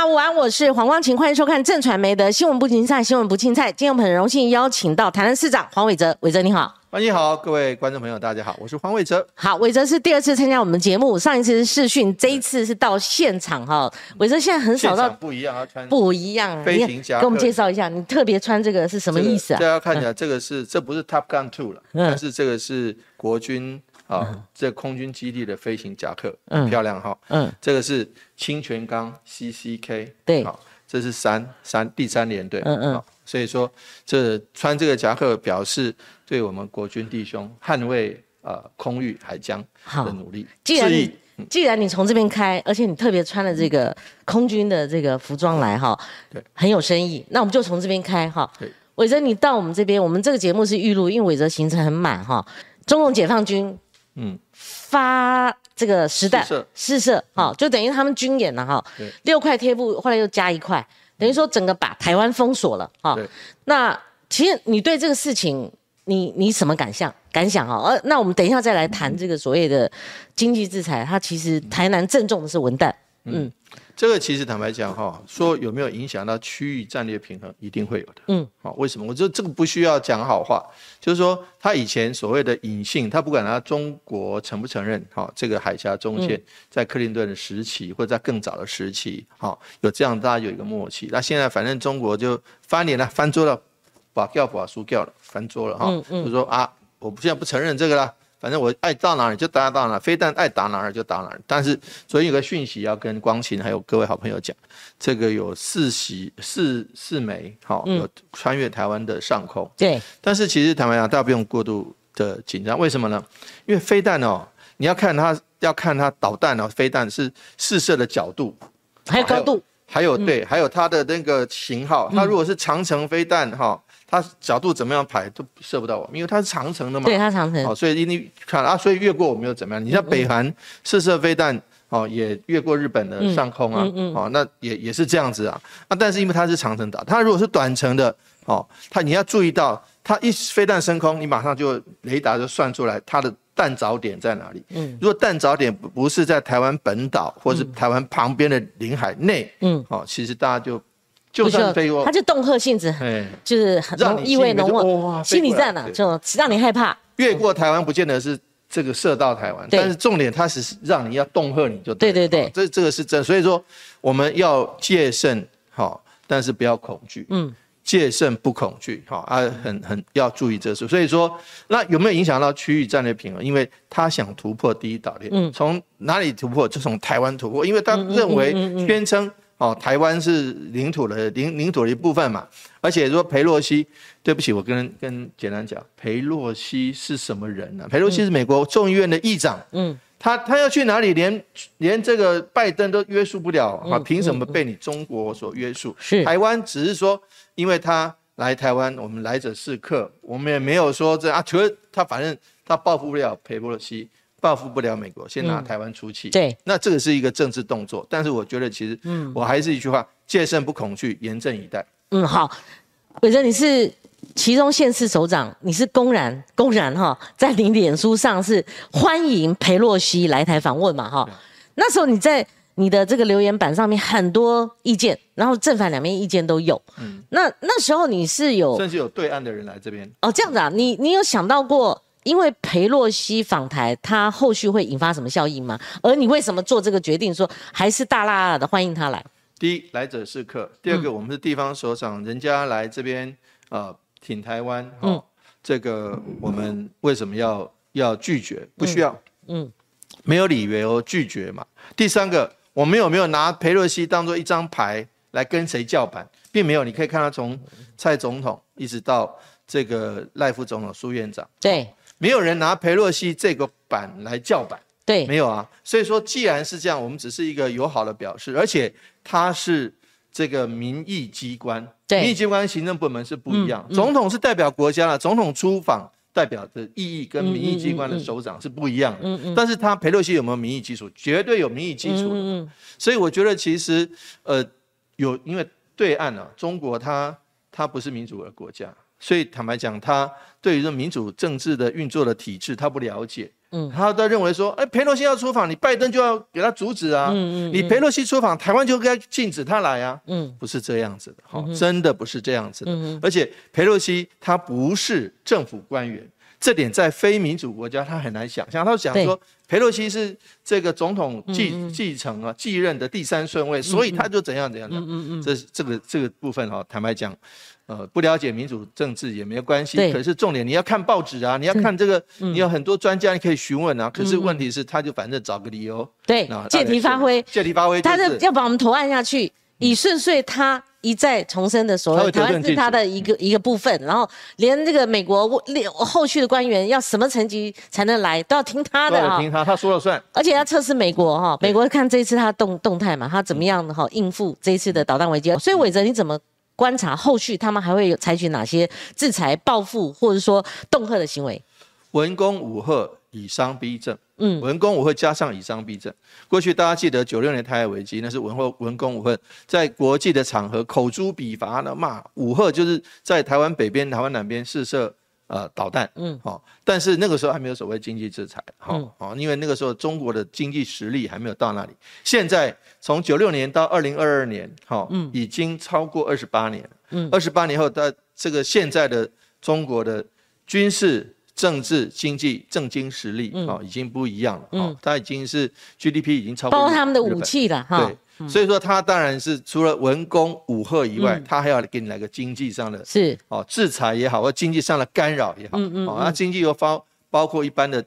好，午安，我是黄光琴，欢迎收看正传媒的新闻不青菜，新闻不青菜。今天我们很荣幸邀请到台南市长黄伟哲，伟哲你好。欢迎好，各位观众朋友，大家好，我是黄伟哲。好，伟哲是第二次参加我们节目，上一次是视讯，这一次是到现场哈。伟哲现在很少到，不一样啊，穿不一样，飞行夹克，给我们介绍一下，你特别穿这个是什么意思啊？大家看起来这个是，这不是 Top Gun Two 了，但是这个是国军啊，这空军基地的飞行夹克，嗯漂亮哈。嗯，这个是清泉岗 CCK，对，好，这是三三第三连队，嗯嗯，所以说这穿这个夹克表示。对我们国军弟兄捍卫呃空域海疆的努力，既然既然你从这边开，而且你特别穿了这个空军的这个服装来哈，对，很有深意。那我们就从这边开哈。伟哲，你到我们这边，我们这个节目是预录，因为伟哲行程很满哈。中共解放军嗯发这个实弹试射哈，就等于他们军演了哈。六块贴布，后来又加一块，等于说整个把台湾封锁了哈。那其实你对这个事情。你你什么感想感想啊？呃，那我们等一下再来谈这个所谓的经济制裁，它其实台南正中的是文旦。嗯，这个其实坦白讲哈，说有没有影响到区域战略平衡，一定会有的。嗯，好，为什么？我觉得这个不需要讲好话，就是说他以前所谓的隐性，他不管他中国承不承认，哈，这个海峡中线在克林顿的时期或者在更早的时期，好，有这样大家有一个默契。那现在反正中国就翻脸了，翻桌了。把掉把输掉了，翻桌了哈。就说啊，我现在不承认这个了，反正我爱到哪里就打到哪，飞弹爱打哪儿就打哪儿。但是，所以有个讯息要跟光琴还有各位好朋友讲，这个有四袭四四枚，好，有穿越台湾的上空。对。但是其实坦白讲，大家不用过度的紧张，为什么呢？因为飞弹哦，你要看它，要看它导弹哦，飞弹是试射的角度，还有高度，还有对，还有它的那个型号。它如果是长城飞弹哈。它角度怎么样排都射不到我们，因为它是长城的嘛。对，它长城。哦，所以你看啊，所以越过我们又怎么样？你像北韩试射飞弹，哦，也越过日本的上空啊，哦，那也也是这样子啊。那但是因为它是长城打，它如果是短程的，哦，它你要注意到，它一飞弹升空，你马上就雷达就算出来它的弹着点在哪里。嗯。如果弹着点不是在台湾本岛或是台湾旁边的领海内，嗯，哦，其实大家就。就算飞过，它就恫吓性质，就是很意味浓厚，心理战呢，就让你害怕。越过台湾不见得是这个射到台湾，但是重点它是让你要恫吓你就对。对对对，这这个是真，所以说我们要戒慎好，但是不要恐惧。嗯，戒慎不恐惧，好啊，很很要注意这事。所以说，那有没有影响到区域战略平衡？因为他想突破第一岛链，嗯，从哪里突破？就从台湾突破，因为他认为宣称。哦，台湾是领土的领领土的一部分嘛，而且说裴洛西，对不起，我跟跟简单讲，裴洛西是什么人呢？裴洛西是美国众议院的议长，嗯，他他要去哪里，连连这个拜登都约束不了啊，凭什么被你中国所约束？是。台湾只是说，因为他来台湾，我们来者是客，我们也没有说这啊，除了他反正他报复不了裴洛西。报复不了美国，先拿台湾出气。对，那这个是一个政治动作，但是我觉得其实，嗯，我还是一句话：戒慎不恐惧，严阵以待。嗯，好，伟哲，你是其中县市首长，你是公然公然哈，在你脸书上是欢迎裴洛西来台访问嘛哈？那时候你在你的这个留言板上面很多意见，然后正反两面意见都有。嗯，那那时候你是有甚至有对岸的人来这边哦，这样子啊？你你有想到过？因为裴洛西访台，他后续会引发什么效应吗？而你为什么做这个决定，说还是大大的欢迎他来？第一，来者是客；第二个，我们是地方首长，人家来这边呃挺台湾，哦，这个我们为什么要要拒绝？不需要，嗯，没有理由拒绝嘛。第三个，我们有没有拿裴洛西当做一张牌来跟谁叫板？并没有，你可以看他从蔡总统一直到这个赖副总统、苏院长，对。没有人拿裴洛西这个板来叫板，对，没有啊。所以说，既然是这样，我们只是一个友好的表示，而且他是这个民意机关，民意机关行政部门是不一样。总统是代表国家了，总统出访代表的意义跟民意机关的首长是不一样的。嗯嗯。但是他裴洛西有没有民意基础？绝对有民意基础嗯。所以我觉得其实呃有，因为对岸啊，中国它它不是民主的国家。所以坦白讲，他对于这民主政治的运作的体制，他不了解。嗯，他都认为说，哎，佩洛西要出访，你拜登就要给他阻止啊。嗯嗯。你佩洛西出访，台湾就该禁止他来啊。嗯，不是这样子的，哈，真的不是这样子的。嗯而且佩洛西他不是政府官员，这点在非民主国家他很难想象。他想说，佩洛西是这个总统继继承啊继任的第三顺位，所以他就怎样怎样的。嗯嗯嗯。这这个这个部分哈，坦白讲。呃，不了解民主政治也没有关系，可是重点你要看报纸啊，你要看这个，你有很多专家你可以询问啊。可是问题是，他就反正找个理由，对，借题发挥，借题发挥，他是要把我们头按下去，以顺遂他一再重申的所谓台湾是他的一个一个部分，然后连这个美国后续的官员要什么层级才能来，都要听他的啊，听他，他说了算，而且要测试美国哈，美国看这一次他动动态嘛，他怎么样的哈应付这一次的导弹危机，所以伟哲你怎么？观察后续，他们还会有采取哪些制裁、报复或者说恫吓的行为？文攻武吓，以商逼政。嗯，文攻武吓加上以商逼政。过去大家记得九六年台海危机，那是文赫文攻武吓，在国际的场合口诛笔伐的骂武吓，就是在台湾北边、台湾南边试射。呃，导弹，嗯，好，但是那个时候还没有所谓经济制裁，好，好，因为那个时候中国的经济实力还没有到那里。现在从九六年到二零二二年，好，嗯，已经超过二十八年，嗯，二十八年后，的这个现在的中国的军事、政治、经济政经实力，哦，已经不一样了，嗯，它已经是 GDP 已经超过，包括他们的武器了，哈。对。所以说，他当然是除了文攻武吓以外，他还要给你来个经济上的，是。哦，制裁也好，或经济上的干扰也好，嗯嗯，哦，那经济又包包括一般的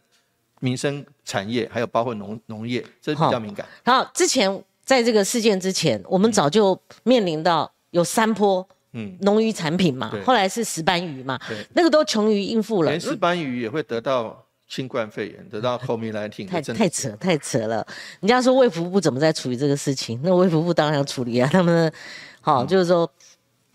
民生产业，还有包括农农业，这比较敏感。好，之前在这个事件之前，我们早就面临到有三波，嗯，农渔产品嘛，后来是石斑鱼嘛，对，那个都穷于应付了，连石斑鱼也会得到。新冠肺炎得到后面来听，太太扯太扯了。人家说卫福部怎么在处理这个事情？那卫福部当然要处理啊。他们好就是说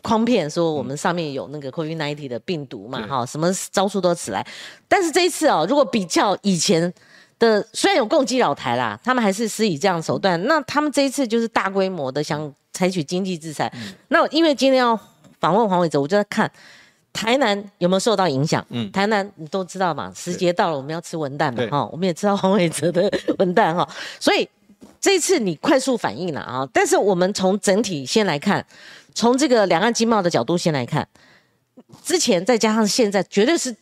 诓骗说我们上面有那个 COVID-19 的病毒嘛，哈，什么招数都起来。但是这一次哦，如果比较以前的，虽然有攻击老台啦，他们还是施以这样手段。那他们这一次就是大规模的想采取经济制裁。那因为今天要访问黄伟哲，我就在看。台南有没有受到影响？嗯，台南你都知道嘛，时节到了，我们要吃文旦嘛，哈，我们也知道黄伟哲的 文旦哈，所以这次你快速反应了啊。但是我们从整体先来看，从这个两岸经贸的角度先来看，之前再加上现在，绝对是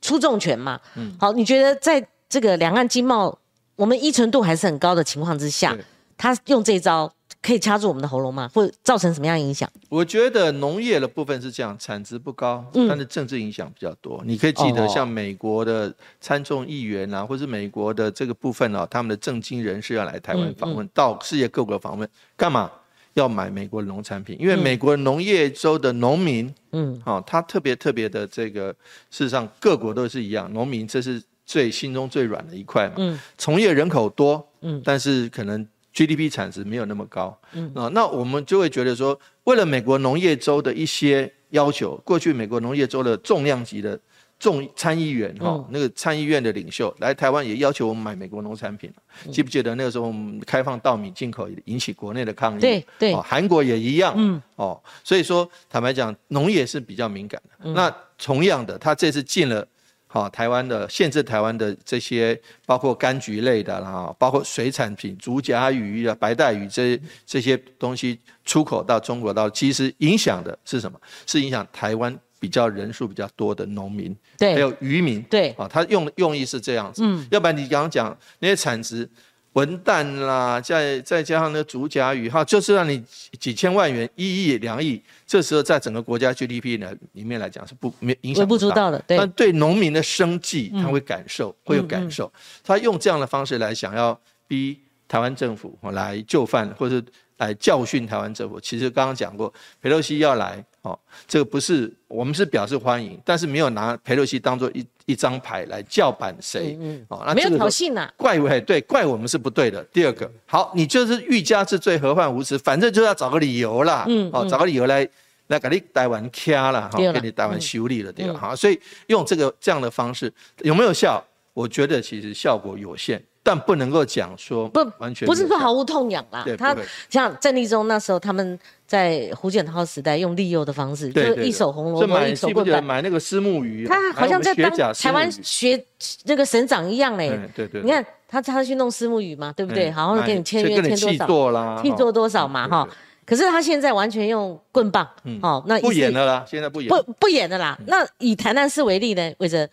出重拳嘛。嗯，好，你觉得在这个两岸经贸我们依存度还是很高的情况之下，他用这招？可以掐住我们的喉咙吗？会造成什么样影响？我觉得农业的部分是这样，产值不高，但是政治影响比较多。你可以记得，像美国的参众议员啊，或是美国的这个部分啊，他们的政经人士要来台湾访问，到世界各国访问，干嘛？要买美国的农产品，因为美国农业州的农民，嗯，哦，他特别特别的这个，事实上各国都是一样，农民这是最心中最软的一块嘛。嗯，从业人口多，嗯，但是可能。GDP 产值没有那么高，嗯。啊，那我们就会觉得说，为了美国农业州的一些要求，过去美国农业州的重量级的众参议员哈，那个参议院的领袖来台湾也要求我们买美国农产品，记不记得那个时候我们开放稻米进口引起国内的抗议？对对，韩国也一样，嗯。哦，所以说坦白讲，农业是比较敏感的。那同样的，他这次进了。好，台湾的限制台湾的这些，包括柑橘类的啦，包括水产品、竹荚鱼啊、白带鱼这这些东西出口到中国，到其实影响的是什么？是影响台湾比较人数比较多的农民，对，还有渔民，对，啊，他用用意是这样子，嗯，要不然你刚刚讲那些产值。文旦啦，再再加上那竹荚鱼，哈，就是让你几千万元、一亿、两亿，这时候在整个国家 GDP 呢里面来讲是不没影响不大的，但对农民的生计他会感受，会有感受。他用这样的方式来想要逼台湾政府来就范，或者来教训台湾政府。其实刚刚讲过，佩洛西要来，哦，这个不是我们是表示欢迎，但是没有拿佩洛西当做一。一张牌来叫板谁？哦，那没有挑衅呐，怪我对，怪我们是不对的。第二个，好，你就是欲加之罪，何患无辞？反正就要找个理由啦，嗯，哦，找个理由来来给你台湾掐了，哈，给你台湾修理了，对吧？好，所以用这个这样的方式有没有效？我觉得其实效果有限。但不能够讲说不完全不是说毫无痛痒啦。他像郑立忠那时候，他们在胡锦涛时代用利诱的方式，就一手红萝卜一手棍棒，买那个丝木鱼，他好像在当台湾学那个省长一样嘞。对对，你看他他去弄丝木鱼嘛，对不对？好像给你签约签多少，做啦，替做多少嘛哈。可是他现在完全用棍棒，哦，那不演的啦，现在不演不不演的啦。那以台南市为例呢，魏哲，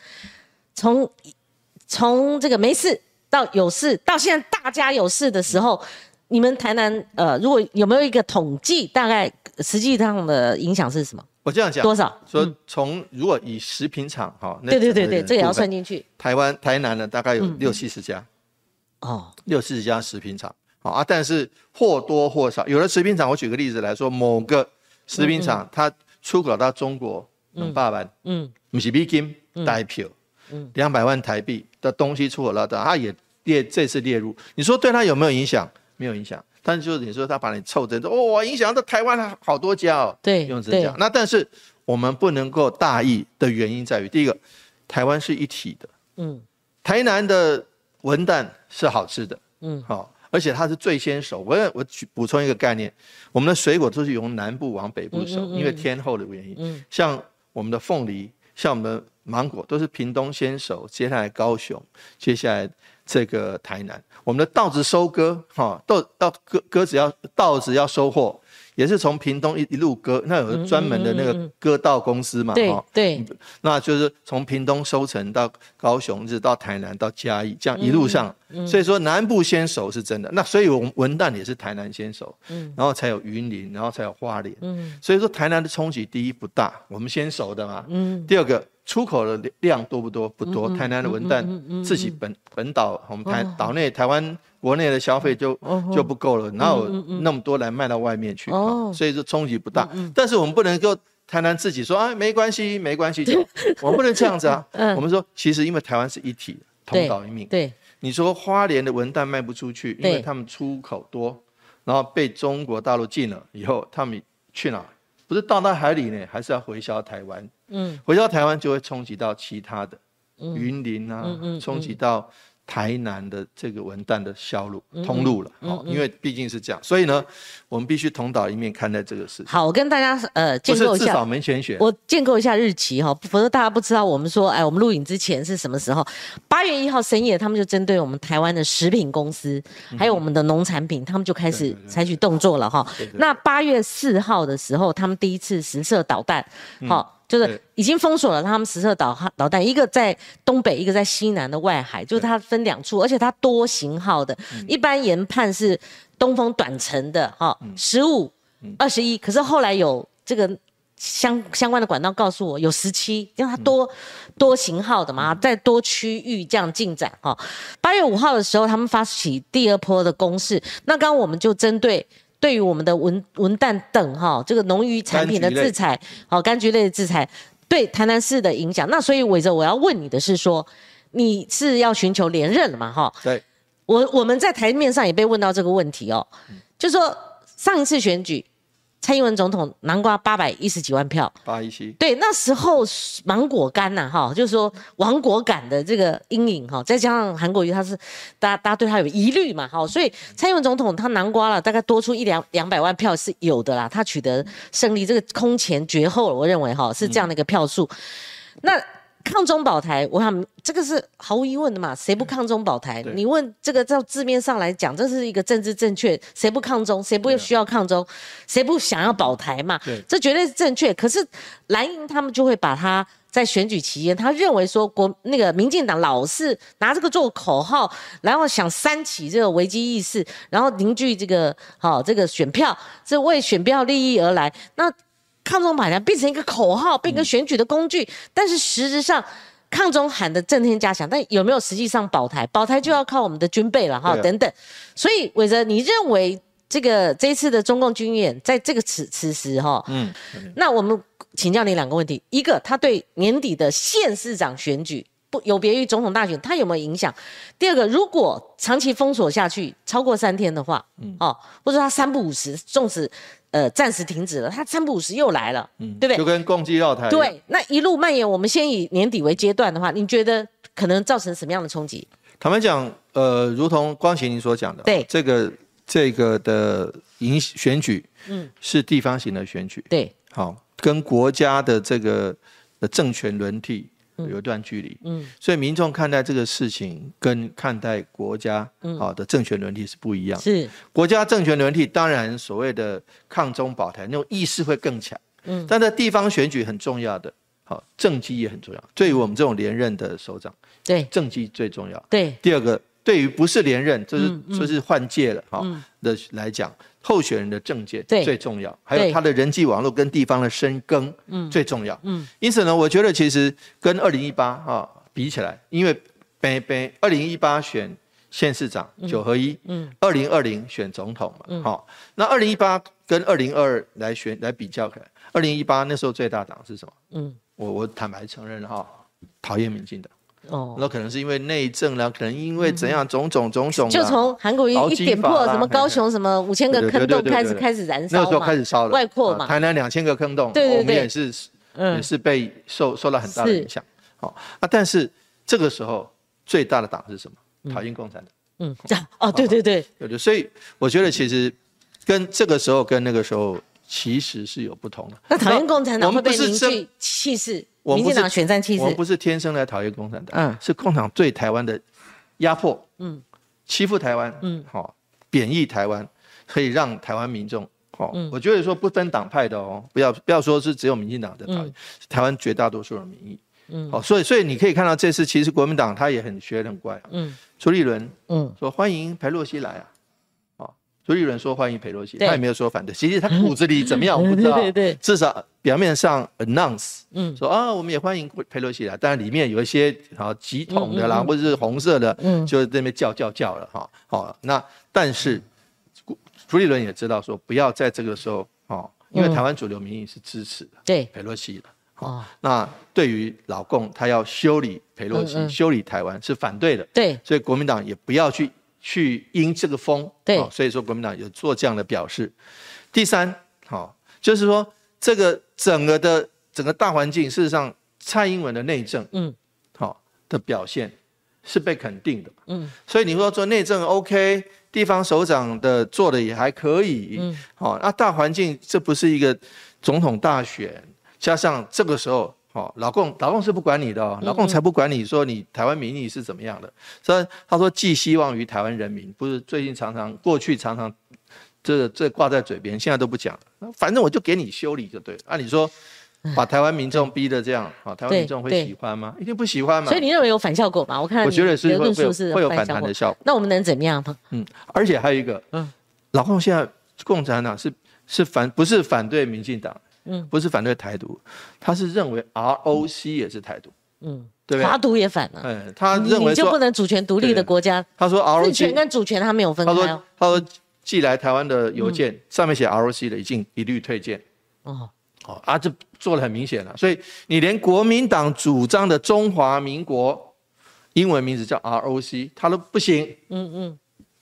从从这个没事。到有事，到现在大家有事的时候，你们台南呃，如果有没有一个统计，大概实际上的影响是什么？我这样讲，多少？说从如果以食品厂哈，对对对对，这也要算进去。台湾台南呢，大概有六七十家，哦，六七十家食品厂，好啊，但是或多或少，有的食品厂，我举个例子来说，某个食品厂它出口到中国两百万，嗯，不是美金代票，嗯，两百万台币的东西出口到，他也。列这次列入，你说对他有没有影响？没有影响，但是就是你说他把你凑成，哦，影响到台湾好多家哦。对，用这讲。那但是我们不能够大意的原因在于，第一个，台湾是一体的。嗯。台南的文旦是好吃的。嗯。好，而且它是最先熟。我我补充一个概念，我们的水果都是由南部往北部熟，因为天候的原因。嗯。像我们的凤梨，像我们芒果，都是屏东先手，接下来高雄，接下来。这个台南，我们的稻子收割，哈，稻稻割割子要稻子要收获，也是从屏东一一路割，那有专门的那个割稻公司嘛，哈，对，那就是从屏东收成到高雄，一直到台南到嘉义，这样一路上，所以说南部先熟是真的。那所以我们文旦也是台南先熟，嗯，然后才有云林，然后才有花莲，嗯，所以说台南的冲击第一不大，我们先熟的嘛，嗯，第二个。出口的量多不多？不多。台南的文旦自己本本岛，我们台岛内台湾国内的消费就就不够了，哪有那么多来卖到外面去？所以说冲击不大。但是我们不能够台南自己说啊，没关系，没关系，就我们不能这样子啊。我们说，其实因为台湾是一体，同岛一命。对，你说花莲的文旦卖不出去，因为他们出口多，然后被中国大陆禁了以后，他们去哪？不是到那海里呢，还是要回销台湾？嗯，回销台湾就会冲击到其他的云林啊，冲击到。台南的这个文旦的销路通路了，哦，因为毕竟是这样，所以呢，我们必须同岛一面看待这个事情。好，我跟大家呃建构一下。我建构一下日期哈，否则大家不知道我们说，哎，我们录影之前是什么时候？八月一号深夜，他们就针对我们台湾的食品公司，还有我们的农产品，他们就开始采取动作了哈。那八月四号的时候，他们第一次实射导弹，好。就是已经封锁了他们实射导导弹，一个在东北，一个在西南的外海，就是它分两处，而且它多型号的，一般研判是东风短程的哈，十五、二十一，可是后来有这个相相关的管道告诉我有十七，因为它多多型号的嘛，在多区域这样进展哈。八月五号的时候，他们发起第二波的攻势，那刚刚我们就针对。对于我们的文文旦等哈，这个农渔产品的制裁，好柑橘类的制裁，对台南市的影响。那所以伟哲，我要问你的是说，你是要寻求连任了嘛？哈，对，我我们在台面上也被问到这个问题哦，就说上一次选举。蔡英文总统南瓜八百一十几万票，八一七，对，那时候芒果干呐，哈，就是说亡国感的这个阴影哈，再加上韩国瑜他是，大家大家对他有疑虑嘛，哈，所以蔡英文总统他南瓜了大概多出一两两百万票是有的啦，他取得胜利，这个空前绝后了，我认为哈是这样的一个票数，那。抗中保台，我想这个是毫无疑问的嘛？谁不抗中保台？你问这个，照字面上来讲，这是一个政治正确。谁不抗中？谁不需要抗中？谁不想要保台嘛？这绝对是正确。可是蓝营他们就会把他在选举期间，他认为说国那个民进党老是拿这个做口号，然后想煽起这个危机意识，然后凝聚这个好这个选票，是为选票利益而来。那抗中保台变成一个口号，变成选举的工具，但是实质上，抗中喊的震天加响，但有没有实际上保台？保台就要靠我们的军备了哈，等等。所以伟哲，你认为这个这一次的中共军演，在这个此此时哈，嗯，那我们请教你两个问题：一个，他对年底的县市长选举不有别于总统大选，他有没有影响？第二个，如果长期封锁下去超过三天的话，嗯，哦，或者他三不五十，纵使。呃，暂时停止了，他三不五时又来了，嗯，对不对？就跟攻击绕台。对，那一路蔓延，我们先以年底为阶段的话，你觉得可能造成什么样的冲击？坦白讲，呃，如同光晴您所讲的，对这个这个的影选举，嗯，是地方型的选举，对，好，跟国家的这个的政权轮替有一段距离，嗯，所以民众看待这个事情跟看待国家好的政权轮替是不一样，是国家政权轮替，当然所谓的抗中保台那种意识会更强，嗯，但在地方选举很重要的。好，政绩也很重要。对于我们这种连任的首长，对政绩最重要。对，第二个，对于不是连任，就是就是换届了哈的来讲，候选人的政见最重要，还有他的人际网络跟地方的深耕，嗯，最重要。嗯，因此呢，我觉得其实跟二零一八啊比起来，因为北北二零一八选县市长九合一，嗯，二零二零选总统嘛，好，那二零一八跟二零二二来选来比较，二零一八那时候最大党是什么？嗯。我我坦白承认哈，讨厌民进党。哦，那可能是因为内政啦，可能因为怎样种种种种。就从韩国瑜一点破什么高雄什么五千个坑洞开始开始燃烧那时候开始烧了，外扩嘛。台南两千个坑洞，对我们也是也是被受受到很大的影响。好啊，但是这个时候最大的党是什么？讨厌共产党。嗯，这样哦，对对对，对对。所以我觉得其实跟这个时候跟那个时候。其实是有不同的。那讨厌共产党会被凝聚气势，民进党选战气势。我们不是天生来讨厌共产党，嗯，是共产党对台湾的压迫，嗯，欺负台湾，嗯，好，贬义台湾，可以让台湾民众，好，我觉得说不分党派的哦，不要不要说是只有民进党的讨厌，台湾绝大多数的民意，嗯，好，所以所以你可以看到这次其实国民党他也很学很乖，嗯，朱立伦，嗯，说欢迎裴洛西来啊。朱立伦说欢迎裴洛西，他也没有说反对。其实他骨子里怎么样我不 知道，至少表面上 announce，嗯，说啊我们也欢迎佩洛西来，但里面有一些啊几桶的啦，或者是红色的，嗯，就在那边叫叫叫了哈。好，那但是朱立伦也知道说不要在这个时候，哦，因为台湾主流民意是支持的，对佩洛西的。哦，那对于老共他要修理佩洛西、修理台湾是反对的，对，所以国民党也不要去。去因这个风，对，所以说国民党有做这样的表示。第三，好，就是说这个整个的整个大环境，事实上蔡英文的内政，嗯，好，的表现是被肯定的，嗯，所以你说做内政 OK，地方首长的做的也还可以，嗯，好，那大环境这不是一个总统大选，加上这个时候。哦，老共老共是不管你的哦，老共才不管你说你台湾民意是怎么样的。所以他说寄希望于台湾人民，不是最近常常过去常常这这挂在嘴边，现在都不讲了。反正我就给你修理就对了。按理说把台湾民众逼得这样，啊，台湾民众会喜欢吗？一定不喜欢嘛。所以你认为有反效果吗？我看我觉得是会会有反弹的效果。那我们能怎么样呢？嗯，而且还有一个，嗯，老共现在共产党是是反不是反对民进党。嗯，不是反对台独，他是认为 ROC 也是台独，嗯，对不对？华独也反了，嗯，他认为就不能主权独立的国家。他说 ROC 权跟主权他没有分开。他说他说寄来台湾的邮件上面写 ROC 的，已经一律退件。哦，好啊，这做的很明显了。所以你连国民党主张的中华民国英文名字叫 ROC，他都不行。嗯嗯。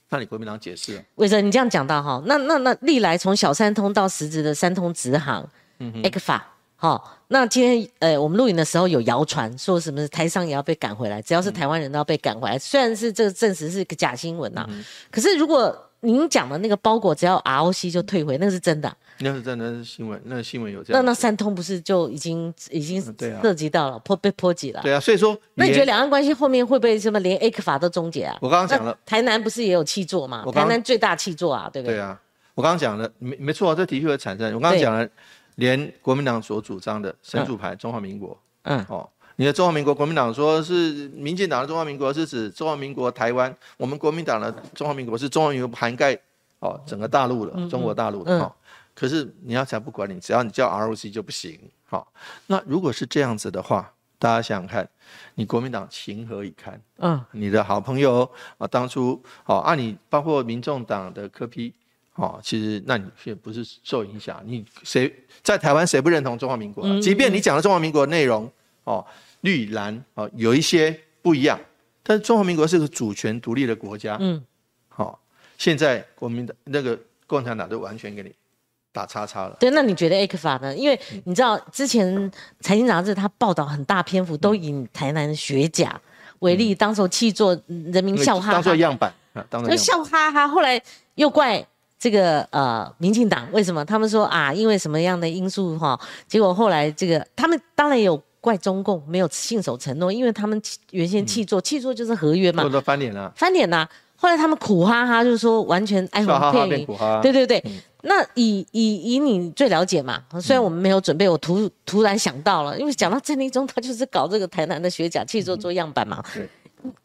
那你国民党解释？为什么你这样讲到哈？那那那历来从小三通到实质的三通直航。e x 法，好，那今天呃，我们录影的时候有谣传说什么台商也要被赶回来，只要是台湾人都要被赶回来。虽然是这个证实是个假新闻呐，可是如果您讲的那个包裹只要 ROC 就退回，那是真的。那是真的，是新闻，那个新闻有这样。那那三通不是就已经已经涉及到了破被波及了？对啊，所以说，那你觉得两岸关系后面会不会什么连 A 克法都终结啊？我刚刚讲了，台南不是也有气座嘛？台南最大气座啊，对不对？对啊，我刚刚讲了，没没错，这的确会产生。我刚刚讲了。连国民党所主张的神主牌中华民国，嗯，哦，你的中华民国，国民党说是民进党的中华民国是指中华民国台湾，我们国民党的中华民国是中华民国涵盖哦整个大陆的中国大陆的哈。可是你要才不管你，只要你叫 ROC 就不行。好，那如果是这样子的话，大家想想看，你国民党情何以堪？嗯，你的好朋友啊，当初好啊你包括民众党的柯批。哦，其实那你却不是受影响。你谁在台湾谁不认同中华民国？即便你讲的中华民国内容，哦，绿蓝哦有一些不一样，但是中华民国是个主权独立的国家。嗯，好，现在国民的那个共产党都完全给你打叉叉了。对，那你觉得 A 克法呢？因为你知道之前财经杂志它报道很大篇幅都以台南的学甲。为例，当时气作人民笑哈哈，当做样板啊，当做笑哈哈。后来又怪这个呃民进党，为什么？他们说啊，因为什么样的因素哈？结果后来这个他们当然有怪中共没有信守承诺，因为他们原先弃作气作就是合约嘛，翻脸了，翻脸了。后来他们苦哈哈，就是说完全哀鸿遍野，对对对。那以以以你最了解嘛？虽然我们没有准备，我突突然想到了，因为讲到郑立中，他就是搞这个台南的学甲气做做样板嘛。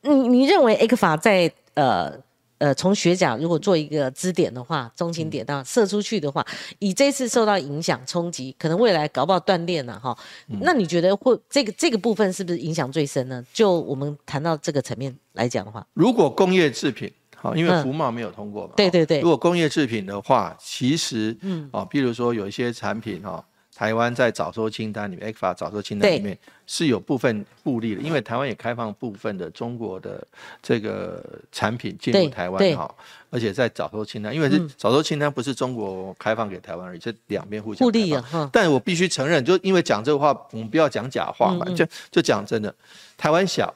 你你认为 A 克法在呃呃从学甲如果做一个支点的话，中心点到射出去的话，以这次受到影响冲击，可能未来搞不好断裂了哈。那你觉得会这个这个部分是不是影响最深呢？就我们谈到这个层面来讲的话，如果工业制品。好，因为服贸没有通过嘛。对对对。如果工业制品的话，其实，嗯，哦，比如说有一些产品哈，台湾在早收清单里面 f 法早收清单里面是有部分互利的，因为台湾也开放部分的中国的这个产品进入台湾哈，而且在早收清单，因为是早收清单不是中国开放给台湾而已，这两边互相互利啊。但我必须承认，就因为讲这个话，我们不要讲假话嘛，就就讲真的，台湾小，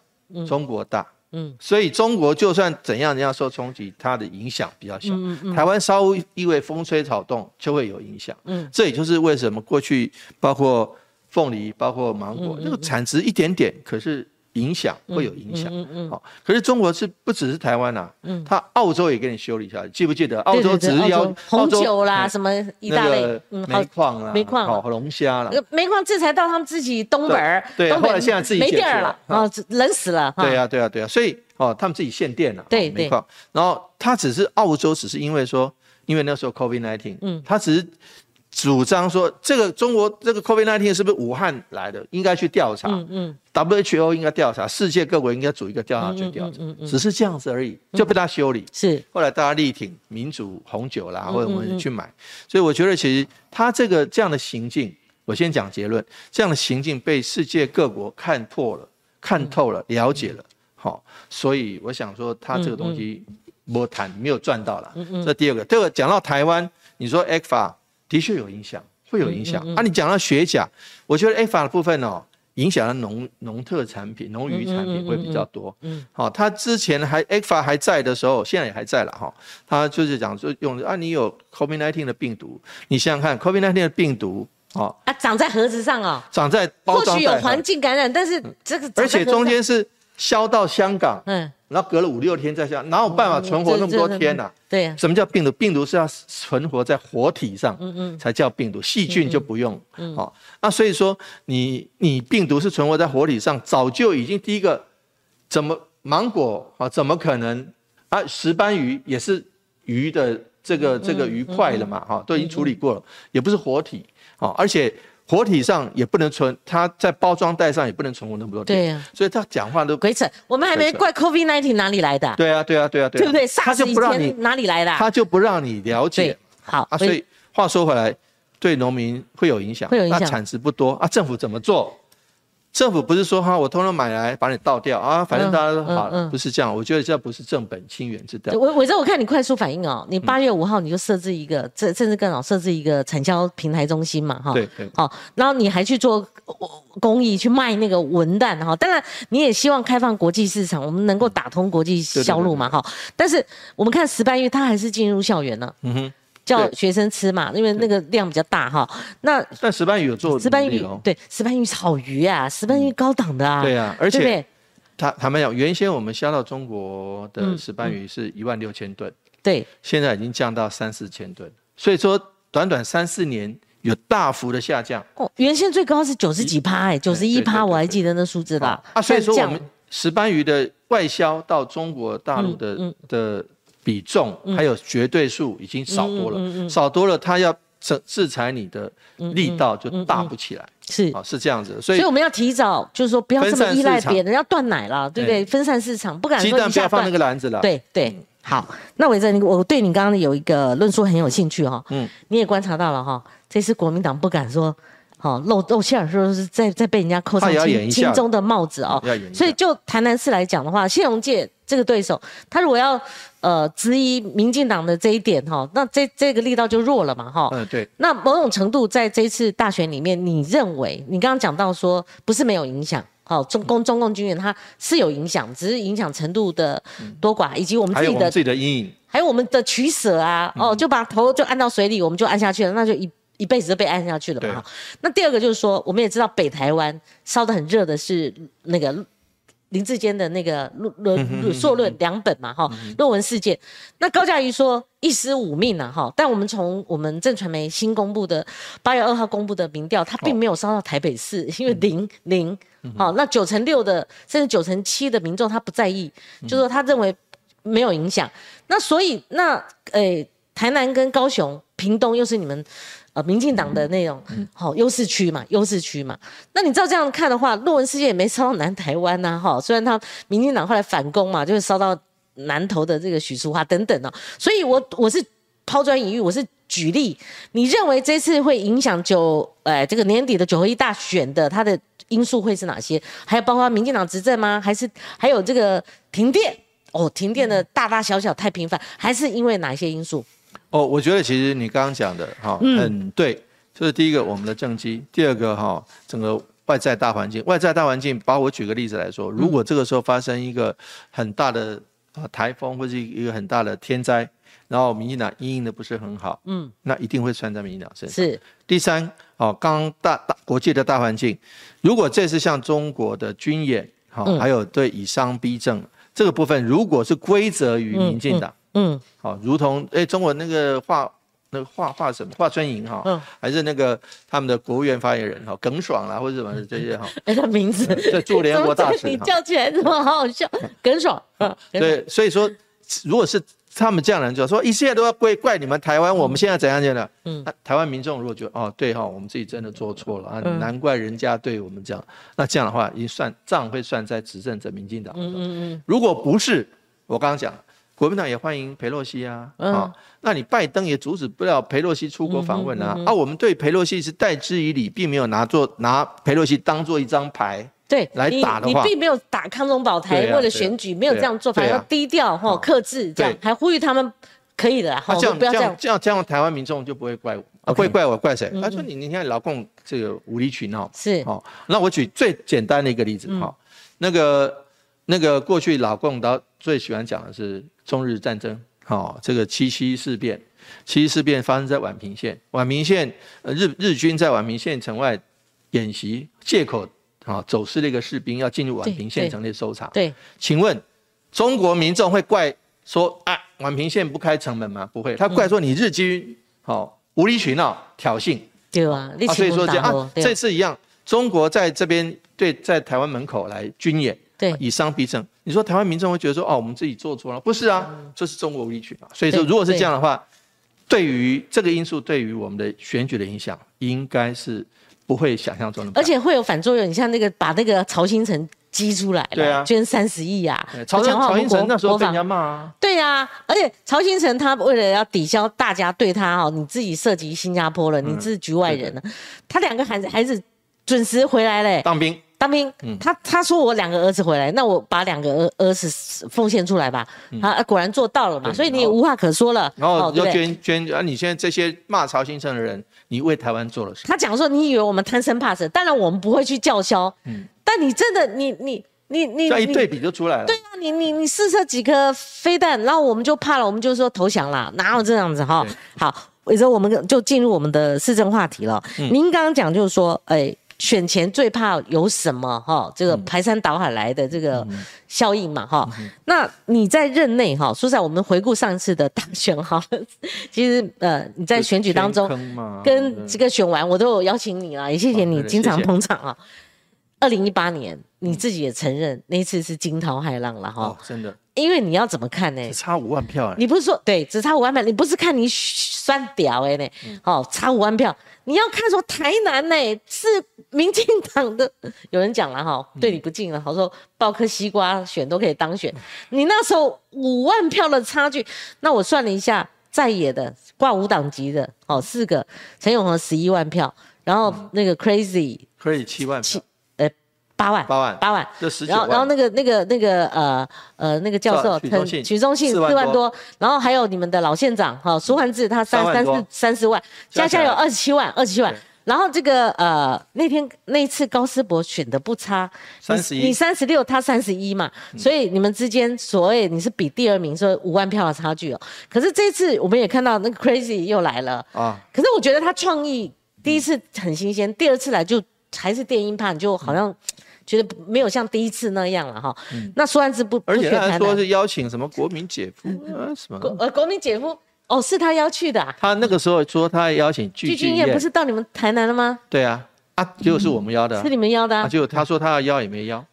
中国大。嗯，所以中国就算怎样怎样受冲击，它的影响比较小。嗯嗯台湾稍微因为风吹草动就会有影响。嗯，这也就是为什么过去包括凤梨、包括芒果，那个产值一点点，可是。影响会有影响，嗯嗯好，可是中国是不只是台湾呐，嗯，它澳洲也给你修理一下，记不记得？澳洲只是要红酒啦，什么意大利煤矿啦，煤矿好龙虾啦，煤矿制裁到他们自己东北儿，对，后来现在自己没地儿了，啊，冷死了，对呀对呀对呀，所以哦，他们自己限电了，对煤矿，然后他只是澳洲只是因为说，因为那时候 COVID nineteen，嗯，他只是。主张说这个中国这个 COVID-19 是不是武汉来的？应该去调查。嗯嗯。WHO 应该调查，世界各国应该组一个调查局调查。嗯嗯。只是这样子而已，就被他修理。是。后来大家力挺民主红酒啦，或者我们去买。所以我觉得其实他这个这样的行径，我先讲结论：这样的行径被世界各国看破了、看透了、了解了。好，所以我想说，他这个东西没谈，没有赚到了。嗯嗯。这第二个，第二个讲到台湾，你说 a 法。的确有影响，会有影响。啊，你讲到雪甲，我觉得 A 法的部分哦，影响了农农特产品、农渔产品会比较多。嗯，好，他之前还 A 法还在的时候，现在也还在了哈。他就是讲说用啊，你有 COVID-19 的病毒，你想想看，COVID-19 的病毒哦，啊，长在盒子上哦，长在包装或许有环境感染，但是这个而且中间是销到香港，嗯。然后隔了五六天再下，哪有办法存活那么多天呢？对，什么叫病毒？病毒是要存活在活体上，嗯嗯，才叫病毒。细菌就不用，嗯，好。那所以说，你你病毒是存活在活体上，早就已经第一个，怎么芒果啊？怎么可能啊？石斑鱼也是鱼的这个这个鱼块了嘛？哈，都已经处理过了，也不是活体，哦，而且。活体上也不能存，它在包装袋上也不能存活那么多。对呀，所以他讲话都鬼扯。我们还没怪 COVID nineteen 哪里来的？对啊，对啊，对啊，对不对？他就不让你哪里来的？他就不让你了解。好啊，所以话说回来，对农民会有影响，会有影响。那产值不多啊，政府怎么做？政府不是说哈，我通通买来把你倒掉啊，反正大家都好了，不是这样。我觉得这不是正本清源之道。我我这，我看你快速反应哦，你八月五号你就设置一个，甚甚至更好设置一个产销平台中心嘛，哈。对对。好，然后你还去做公益去卖那个文旦哈，当然你也希望开放国际市场，我们能够打通国际销路嘛，哈。但是我们看石斑鱼，它还是进入校园了。嗯哼。叫学生吃嘛，因为那个量比较大哈。那但石斑鱼有做石斑鱼对石斑鱼是好鱼啊，石斑鱼高档的啊。对啊，而且他他们讲，原先我们销到中国的石斑鱼是一万六千吨，对，现在已经降到三四千吨，所以说短短三四年有大幅的下降。哦，原先最高是九十几趴哎，九十一趴我还记得那数字啦。啊，所以说我们石斑鱼的外销到中国大陆的的。比重还有绝对数已经少多了，少多了，他要制制裁你的力道就大不起来，是。啊，是这样子，所以所以我们要提早，就是说不要这么依赖别人，要断奶了，对不对？分散市场，不敢鸡蛋不要放那个篮子了。对对，好，那伟哲，你我对你刚刚有一个论述很有兴趣哈，嗯，你也观察到了哈，这次国民党不敢说。好露露馅儿，说是在在被人家扣上轻轻中的帽子哦。所以就台南市来讲的话，谢荣界这个对手，他如果要呃质疑民进党的这一点哈，那这这个力道就弱了嘛哈。嗯，对。那某种程度在这次大选里面，你认为你刚刚讲到说不是没有影响，好中共中共军演，它是有影响，只是影响程度的多寡，以及我们自己的自己的阴影，还有我们的取舍啊，哦，就把头就按到水里，我们就按下去了，那就一一辈子都被按下去了嘛。那第二个就是说，我们也知道北台湾烧得很热的是那个。林志坚的那个论论硕论两本嘛，哈，论文事件。那高嘉瑜说一尸五命啊，哈。但我们从我们正传媒新公布的八月二号公布的民调，他并没有烧到台北市，因为零零，好，那九成六的甚至九成七的民众他不在意，就说他认为没有影响。那所以那诶，台南跟高雄、屏东又是你们。呃，民进党的那种好优势区嘛，优势区嘛。那你照这样看的话，论文事件也没烧到南台湾呐，哈。虽然他民进党后来反攻嘛，就是烧到南投的这个许淑华等等哦。所以我我是抛砖引玉，我是举例。你认为这次会影响九哎这个年底的九合一大选的它的因素会是哪些？还有包括民进党执政吗？还是还有这个停电？哦，停电的大大小小太频繁，还是因为哪些因素？哦，我觉得其实你刚刚讲的哈很对，就是第一个我们的政绩，第二个哈整个外在大环境，外在大环境，把我举个例子来说，如果这个时候发生一个很大的啊台风或者一个很大的天灾，然后民进党应应的不是很好，嗯，那一定会算在民进党身上。是。第三，哦，刚大大国际的大环境，如果这次像中国的军演，好，还有对以商逼政这个部分，如果是归责于民进党。嗯，好，如同哎，中国那个华那个华华什么华春莹哈，嗯，还是那个他们的国务院发言人哈，耿爽啦，或者什么这些哈，哎，他名字在驻联合国 大使，你叫起来怎么好好笑，耿爽，嗯，对，所以说，如果是他们这样人就说一切都要怪怪你们台湾，我们现在怎样样的，嗯，台湾民众如果觉得哦，对哈，我们自己真的做错了啊，难怪人家对我们这样，那这样的话，一算账会算在执政者民进党，嗯嗯嗯，如果不是，我刚刚讲。国民党也欢迎佩洛西啊，啊，那你拜登也阻止不了佩洛西出国访问啊，啊，我们对佩洛西是待之以礼，并没有拿做拿佩洛西当做一张牌，对，来打的话，你并没有打康中宝台为了选举，没有这样做，反而低调哈，克制这样，还呼吁他们可以的，好，这样不要这样，这样。这样台湾民众就不会怪我，会怪我怪谁？他说你你看老共这个无理取闹，是，好，那我举最简单的一个例子哈，那个那个过去老共到最喜欢讲的是。中日战争，好，这个七七事变，七七事变发生在宛平县，宛平县日日军在宛平县城外演习，借口啊走失了一个士兵要进入宛平县城内搜查。对，请问中国民众会怪说啊宛平县不开城门吗？不会，他怪说你日军好无理取闹挑衅。对啊，所以说这样啊，这次一样，中国在这边对在台湾门口来军演。对，以伤逼政，你说台湾民众会觉得说，哦，我们自己做错了，不是啊，这是中国无理取闹。所以说，如果是这样的话，对。于这个因素，对于我们的选举的影响，应该是不会想象中的。而且会有反作用，你像那个把那个曹新成激出来了，对啊，捐三十亿啊，曹曹新成那时候被人家骂啊，对啊，而且曹新成他为了要抵消大家对他哦，你自己涉及新加坡了，你是局外人了，他两个孩子孩子准时回来嘞，当兵。当兵，他他说我两个儿子回来，那我把两个儿儿子奉献出来吧。他果然做到了嘛，所以你也无话可说了。然后要捐捐啊！你现在这些骂曹新成的人，你为台湾做了什么？他讲说，你以为我们贪生怕死？当然我们不会去叫嚣。嗯，但你真的，你你你你，这一对比就出来了。对啊，你你你试射几颗飞弹，然后我们就怕了，我们就说投降了，哪有这样子哈？好，伟哲，我们就进入我们的市政话题了。您刚刚讲就是说，哎。选前最怕有什么哈？这个排山倒海来的这个效应嘛哈？那你在任内哈？说实在，我们回顾上次的大选哈，其实呃你在选举当中跟这个选完，我都有邀请你了，也谢谢你经常捧场啊。二零一八年你自己也承认那一次是惊涛骇浪了哈，真的。因为你要怎么看呢？只差五万票，你不是说对，只差五万票，你不是看你算屌哎呢？哦，差五万票。你要看说台南呢是民进党的，有人讲了哈，对你不敬了，好说抱颗西瓜选都可以当选。你那时候五万票的差距，那我算了一下，在野的挂五党籍的哦四个，陈永和十一万票，然后那个 crazy，crazy 七万票。八万，八万，八万，就十然后，然后那个、那个、那个，呃，呃，那个教授，许宗信四万多，然后还有你们的老县长，哈，苏焕智，他三三四三四万，加起来有二十七万，二十七万，然后这个呃，那天那一次高思博选的不差，三十一，你三十六，他三十一嘛，所以你们之间所谓你是比第二名说五万票的差距哦。可是这次我们也看到那个 Crazy 又来了啊，可是我觉得他创意第一次很新鲜，第二次来就还是电音派，就好像。觉得没有像第一次那样了哈，那虽然是不，而且他说是邀请什么国民姐夫啊什么，呃国民姐夫。哦是他邀去的，他那个时候说他邀请具俊晔不是到你们台南了吗？对啊啊，结果是我们邀的，是你们邀的，啊，结果他说他要邀也没邀，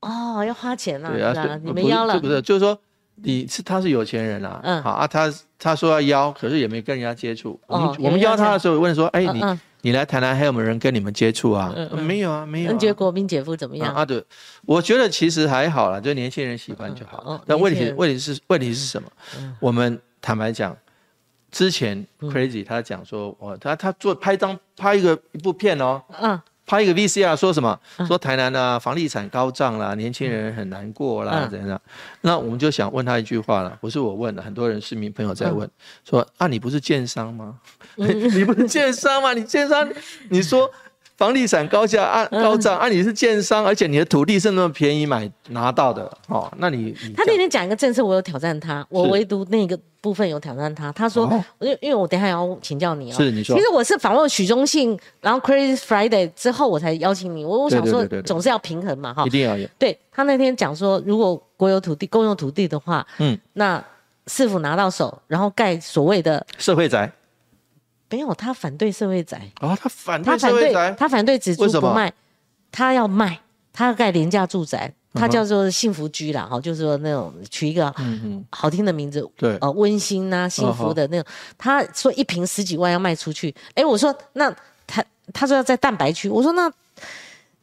哦要花钱了，对啊，你们邀了，不是就是说你是他是有钱人啊，嗯。好啊他他说要邀，可是也没跟人家接触，我们我们邀他的时候问说哎你。你来台南还有没有人跟你们接触啊？没有啊，没有。你觉得国民姐夫怎么样？啊，对，我觉得其实还好啦，就年轻人喜欢就好。但问题问题是问题是什么？我们坦白讲，之前 Crazy 他讲说，我他他做拍张拍一个一部片哦。嗯。拍一个 VCR 说什么？说台南啊，房地产高涨啦，年轻人很难过啦，怎样？那我们就想问他一句话了，不是我问的，很多人市民朋友在问，说啊，你不是建商吗？你不是建商吗？你建商，你说。房地产高价按高涨啊！你是建商，而且你的土地是那么便宜买拿到的哦。那你他那天讲一个政策，我有挑战他，我唯独那个部分有挑战他。他说，因因为我等下要请教你哦。是你说，其实我是访问许忠信，然后 Crazy Friday 之后我才邀请你。我我想说，总是要平衡嘛哈。一定要有。对他那天讲说，如果国有土地、公用土地的话，嗯，那是否拿到手，然后盖所谓的社会宅？没有，他反对社会宅啊，他反对社会宅，他反对只租不卖，他要卖，他要盖廉价住宅，他叫做幸福居啦，哈，就是说那种取一个好听的名字，对，呃，温馨呐，幸福的那种。他说一瓶十几万要卖出去，哎，我说那他他说要在蛋白区，我说那。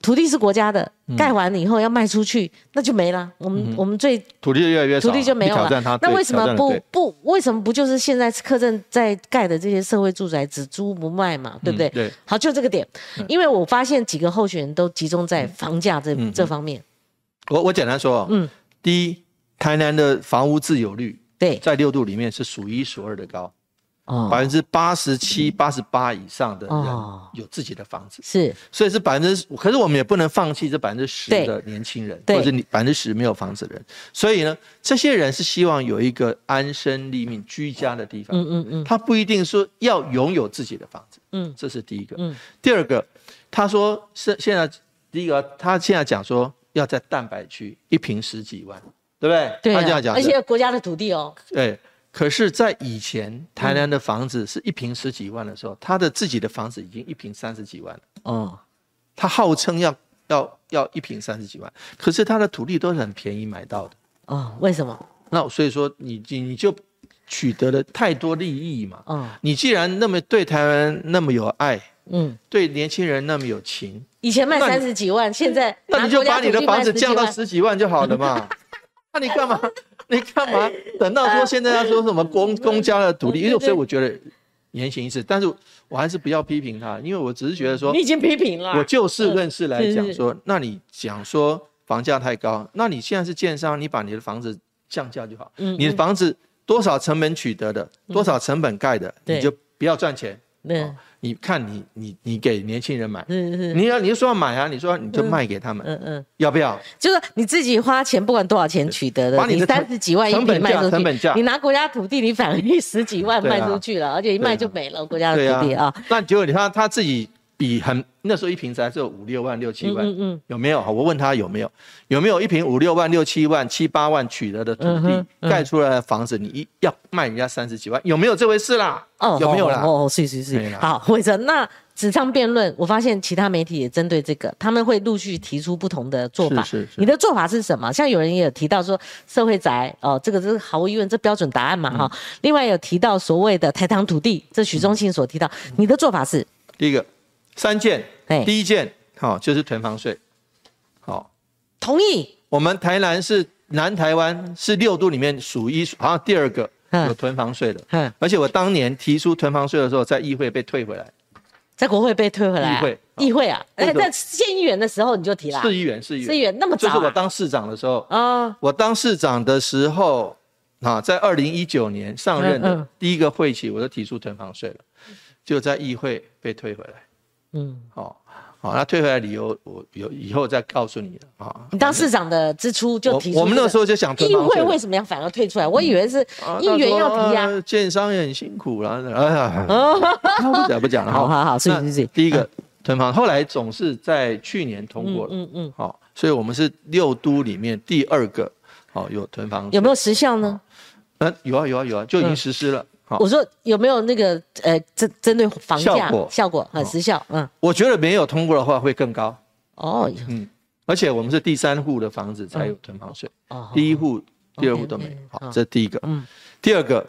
土地是国家的，盖完了以后要卖出去，那就没了。我们我们最土地越来越少，土地就没有了。那为什么不不？为什么不就是现在客镇在盖的这些社会住宅只租不卖嘛？对不对？对。好，就这个点，因为我发现几个候选人都集中在房价这这方面。我我简单说，嗯，第一，台南的房屋自有率，对，在六度里面是数一数二的高。百分之八十七、八十八以上的人有自己的房子，是，所以是百分之，可是我们也不能放弃这百分之十的年轻人，或者你百分之十没有房子的人。所以呢，这些人是希望有一个安身立命、居家的地方。嗯嗯嗯，他不一定说要拥有自己的房子。嗯，这是第一个。嗯，第二个，他说是现在第一个，他现在讲说要在蛋白区一平十几万，对不对？对，他这样讲，而且国家的土地哦。对。可是，在以前台南的房子是一平十几万的时候，他的自己的房子已经一平三十几万了。哦，他号称要要要一平三十几万，可是他的土地都是很便宜买到的。哦，为什么？那所以说，你你就取得了太多利益嘛。哦，你既然那么对台湾那么有爱，嗯，对年轻人那么有情，以前卖三十几万，现在那你就把你的房子降到十几万就好了嘛。那你干嘛？你干嘛？等到说现在要说什么公公家的土地，因为所以我觉得言行一致，但是我还是不要批评他，因为我只是觉得说你已经批评了。我就事论事来讲说，那你讲说房价太高，那你现在是建商，你把你的房子降价就好。嗯，你的房子多少成本取得的，多少成本盖的，你就不要赚钱。对。你看你你你给年轻人买，嗯嗯，你要你就说要买啊，你说你就卖给他们，嗯嗯，要不要？就是你自己花钱，不管多少钱取得的，你三十几万一笔卖出去，你拿国家土地，你反而十几万卖出去了，而且一卖就没了国家的土地啊。那结果你看他自己。比很那时候一瓶才只有五六万六七万，有没有？我问他有没有，有没有一瓶五六万六七万七八万取得的土地盖出来的房子，你一要卖人家三十几万，有没有这回事啦？哦，有没有啦？哦，是是是，好，伟哲，那纸上辩论，我发现其他媒体也针对这个，他们会陆续提出不同的做法。是是，你的做法是什么？像有人也有提到说社会宅，哦，这个是毫无疑问，这标准答案嘛，哈。另外有提到所谓的台糖土地，这许忠信所提到，你的做法是第一个。三件，第一件好就是囤房税，好，同意。我们台南是南台湾是六都里面数一数好像第二个有囤房税的，嗯，而且我当年提出囤房税的时候，在议会被退回来，在国会被退回来，议会议会啊，哎，在县议员的时候你就提了，市议员市议员。市议员那么早，就是我当市长的时候啊，我当市长的时候啊，在二零一九年上任的第一个会期，我就提出囤房税了，就在议会被退回来。嗯，好。好，那退回来理由我有以后再告诉你了啊。你当市长的支出就提出，我们那时候就想，议会为什么要反而退出来？我以为是议员要提啊。建商也很辛苦啦，哎呀，不讲不讲了。好好好，是是是。第一个囤房，后来总是在去年通过了，嗯嗯。好，所以我们是六都里面第二个，好有囤房。有没有时效呢？呃，有啊有啊有啊，就已经实施了。我说有没有那个呃针针对房价效果很时效？嗯，我觉得没有通过的话会更高。哦，嗯，而且我们是第三户的房子才有囤房税，第一户、第二户都没有。好，这是第一个。嗯，第二个，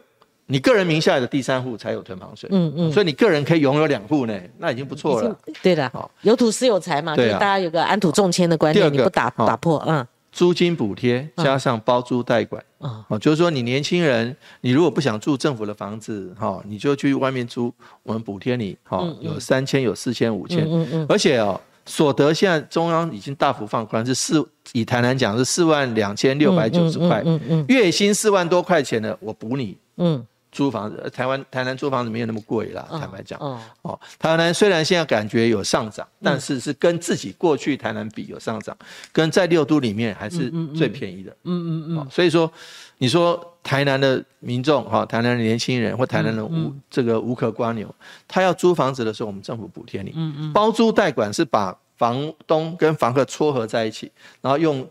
你个人名下的第三户才有囤房税。嗯嗯，所以你个人可以拥有两户呢，那已经不错了。对的，好，有土私有财嘛，对大家有个安土重迁的观念，你不打打破，嗯。租金补贴加上包租代管。啊，就是说你年轻人，你如果不想住政府的房子，哈，你就去外面租，我们补贴你，哈，有三千，有四千，五千，嗯嗯，而且哦，所得现在中央已经大幅放宽，是四，以台南讲是四万两千六百九十块，嗯嗯，月薪四万多块钱的，我补你，嗯。租房子，台湾台南租房子没有那么贵啦，坦白讲。哦，台南虽然现在感觉有上涨，但是是跟自己过去台南比有上涨，跟在六都里面还是最便宜的。嗯嗯嗯。所以说，你说台南的民众哈，台南的年轻人或台南的无这个无壳瓜牛，他要租房子的时候，我们政府补贴你。嗯嗯。包租代管是把房东跟房客撮合在一起，然后用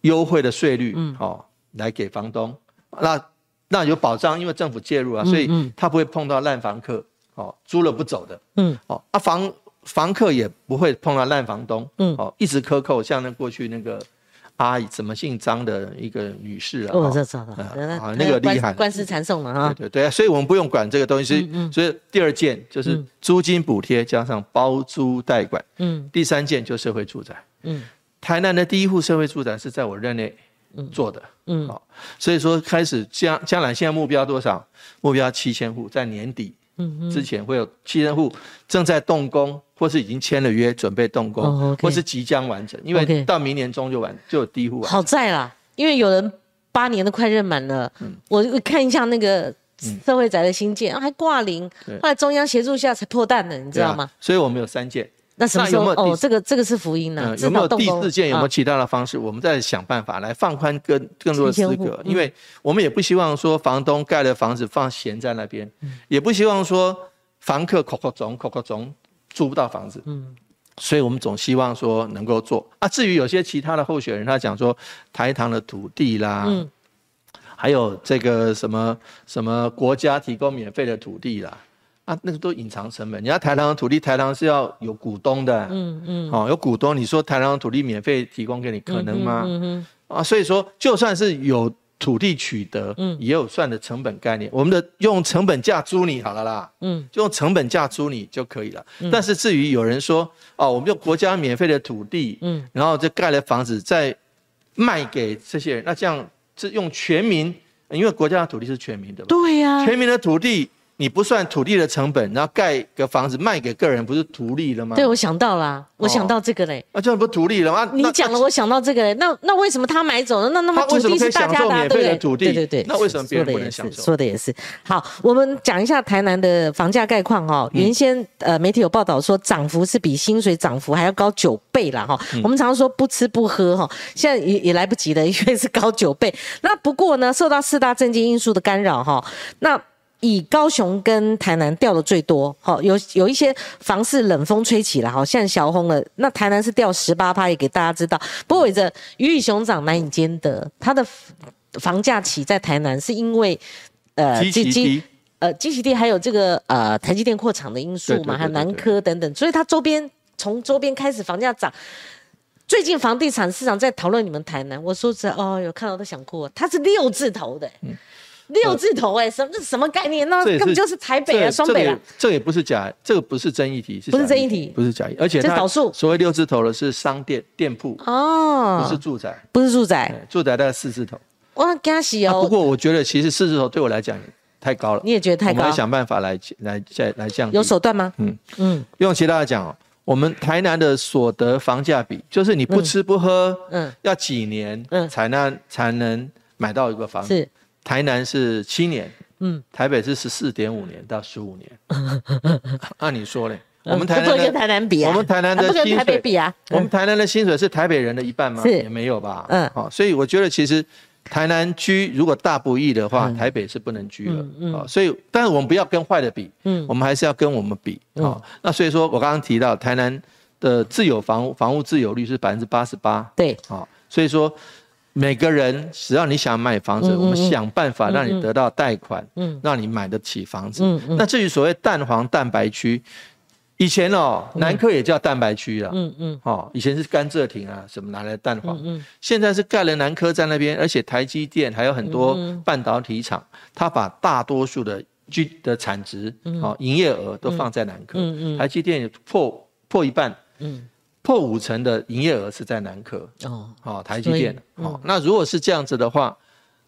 优惠的税率，哦，来给房东。那那有保障，因为政府介入啊，所以他不会碰到烂房客，哦，租了不走的，嗯，哦，啊房房客也不会碰到烂房东，嗯，哦，一直克扣，像那过去那个阿姨，怎么姓张的一个女士啊，我知道，啊，那个厉害，官司缠讼了哈，对对对，所以我们不用管这个东西，所以第二件就是租金补贴加上包租代管，嗯，第三件就社会住宅，嗯，台南的第一户社会住宅是在我任内。做的，嗯，好，所以说开始将将来现在目标多少？目标七千户，在年底，嗯之前会有七千户正在动工，或是已经签了约准备动工，或是即将完成，因为到明年中就完就有第一户。好在啦，因为有人八年都快认满了，我看一下那个社会宅的新建还挂零，后来中央协助下才破蛋的，你知道吗？所以我们有三件。那什么时候？哦，这个这个是福音呢。有没有第四件？有没有其他的方式？我们再想办法来放宽更更多的资格，因为我们也不希望说房东盖的房子放闲在那边，也不希望说房客口口总口口总租不到房子。嗯，所以我们总希望说能够做啊。至于有些其他的候选人，他讲说台糖的土地啦，嗯，还有这个什么什么国家提供免费的土地啦。啊，那个都隐藏成本。你要台糖的土地，台糖是要有股东的，嗯嗯，哦，有股东，你说台糖的土地免费提供给你，可能吗？嗯嗯，啊，所以说就算是有土地取得，嗯，也有算的成本概念。我们的用成本价租你好了啦，嗯，就用成本价租你就可以了。但是至于有人说，哦，我们用国家免费的土地，嗯，然后就盖了房子再卖给这些人，那这样是用全民，因为国家的土地是全民的，对呀，全民的土地。你不算土地的成本，然后盖个房子卖给个人，不是图利了吗？对，我想到了，我想到这个嘞。那这样不图利了吗？你讲了，我想到这个嘞。那那为什么他买走了？那那么土地是大家的，对不对？对对对。那为什么别人不能享受？说的也是。好，我们讲一下台南的房价概况哈。原先呃媒体有报道说涨幅是比薪水涨幅还要高九倍了哈。我们常常说不吃不喝哈，现在也也来不及了，因为是高九倍。那不过呢，受到四大政经因素的干扰哈，那。以高雄跟台南掉的最多，好有有一些房市冷风吹起来，好像小红了。那台南是掉十八趴，也给大家知道。不过，着鱼与熊掌难以兼得，它的房价起在台南是因为呃基基呃基奇地还有这个呃台积电扩厂的因素嘛，还有南科等等，所以它周边从周边开始房价涨。最近房地产市场在讨论你们台南，我说实哦有，看到都想哭，它是六字头的。六字头哎，什这什么概念？那根本就是台北啊，双北啊。这也不是假，这个不是争议题，不是争议题，不是假，而且是少数。所谓六字头的是商店店铺哦，不是住宅，不是住宅，住宅大概四字头。哇，惊喜哦！不过我觉得其实四字头对我来讲太高了，你也觉得太高？我们想办法来来再来降。有手段吗？嗯嗯，用其他的讲，我们台南的所得房价比，就是你不吃不喝，嗯，要几年，嗯，才能才能买到一个房子？是。台南是七年，嗯，台北是十四点五年到十五年。按 你说嘞，我们台南跟台南比啊，我们台南的薪水比啊，我们台南的薪水是台北人的一半吗？也没有吧。嗯，好，所以我觉得其实台南居如果大不易的话，台北是不能居了。嗯嗯。所以，但是我们不要跟坏的比，嗯，我们还是要跟我们比。好，那所以说我刚刚提到台南的自有房屋房屋自有率是百分之八十八。对。好，所以说。每个人只要你想买房子，我们想办法让你得到贷款，让你买得起房子。那至于所谓蛋黄蛋白区，以前哦，南科也叫蛋白区啊。嗯嗯，哦，以前是甘蔗亭啊，什么拿来蛋黄。嗯现在是盖了南科在那边，而且台积电还有很多半导体厂，它把大多数的居的产值，哦，营业额都放在南科。嗯嗯，台积电破破一半。嗯。破五成的营业额是在南科哦，好台积电好，那如果是这样子的话，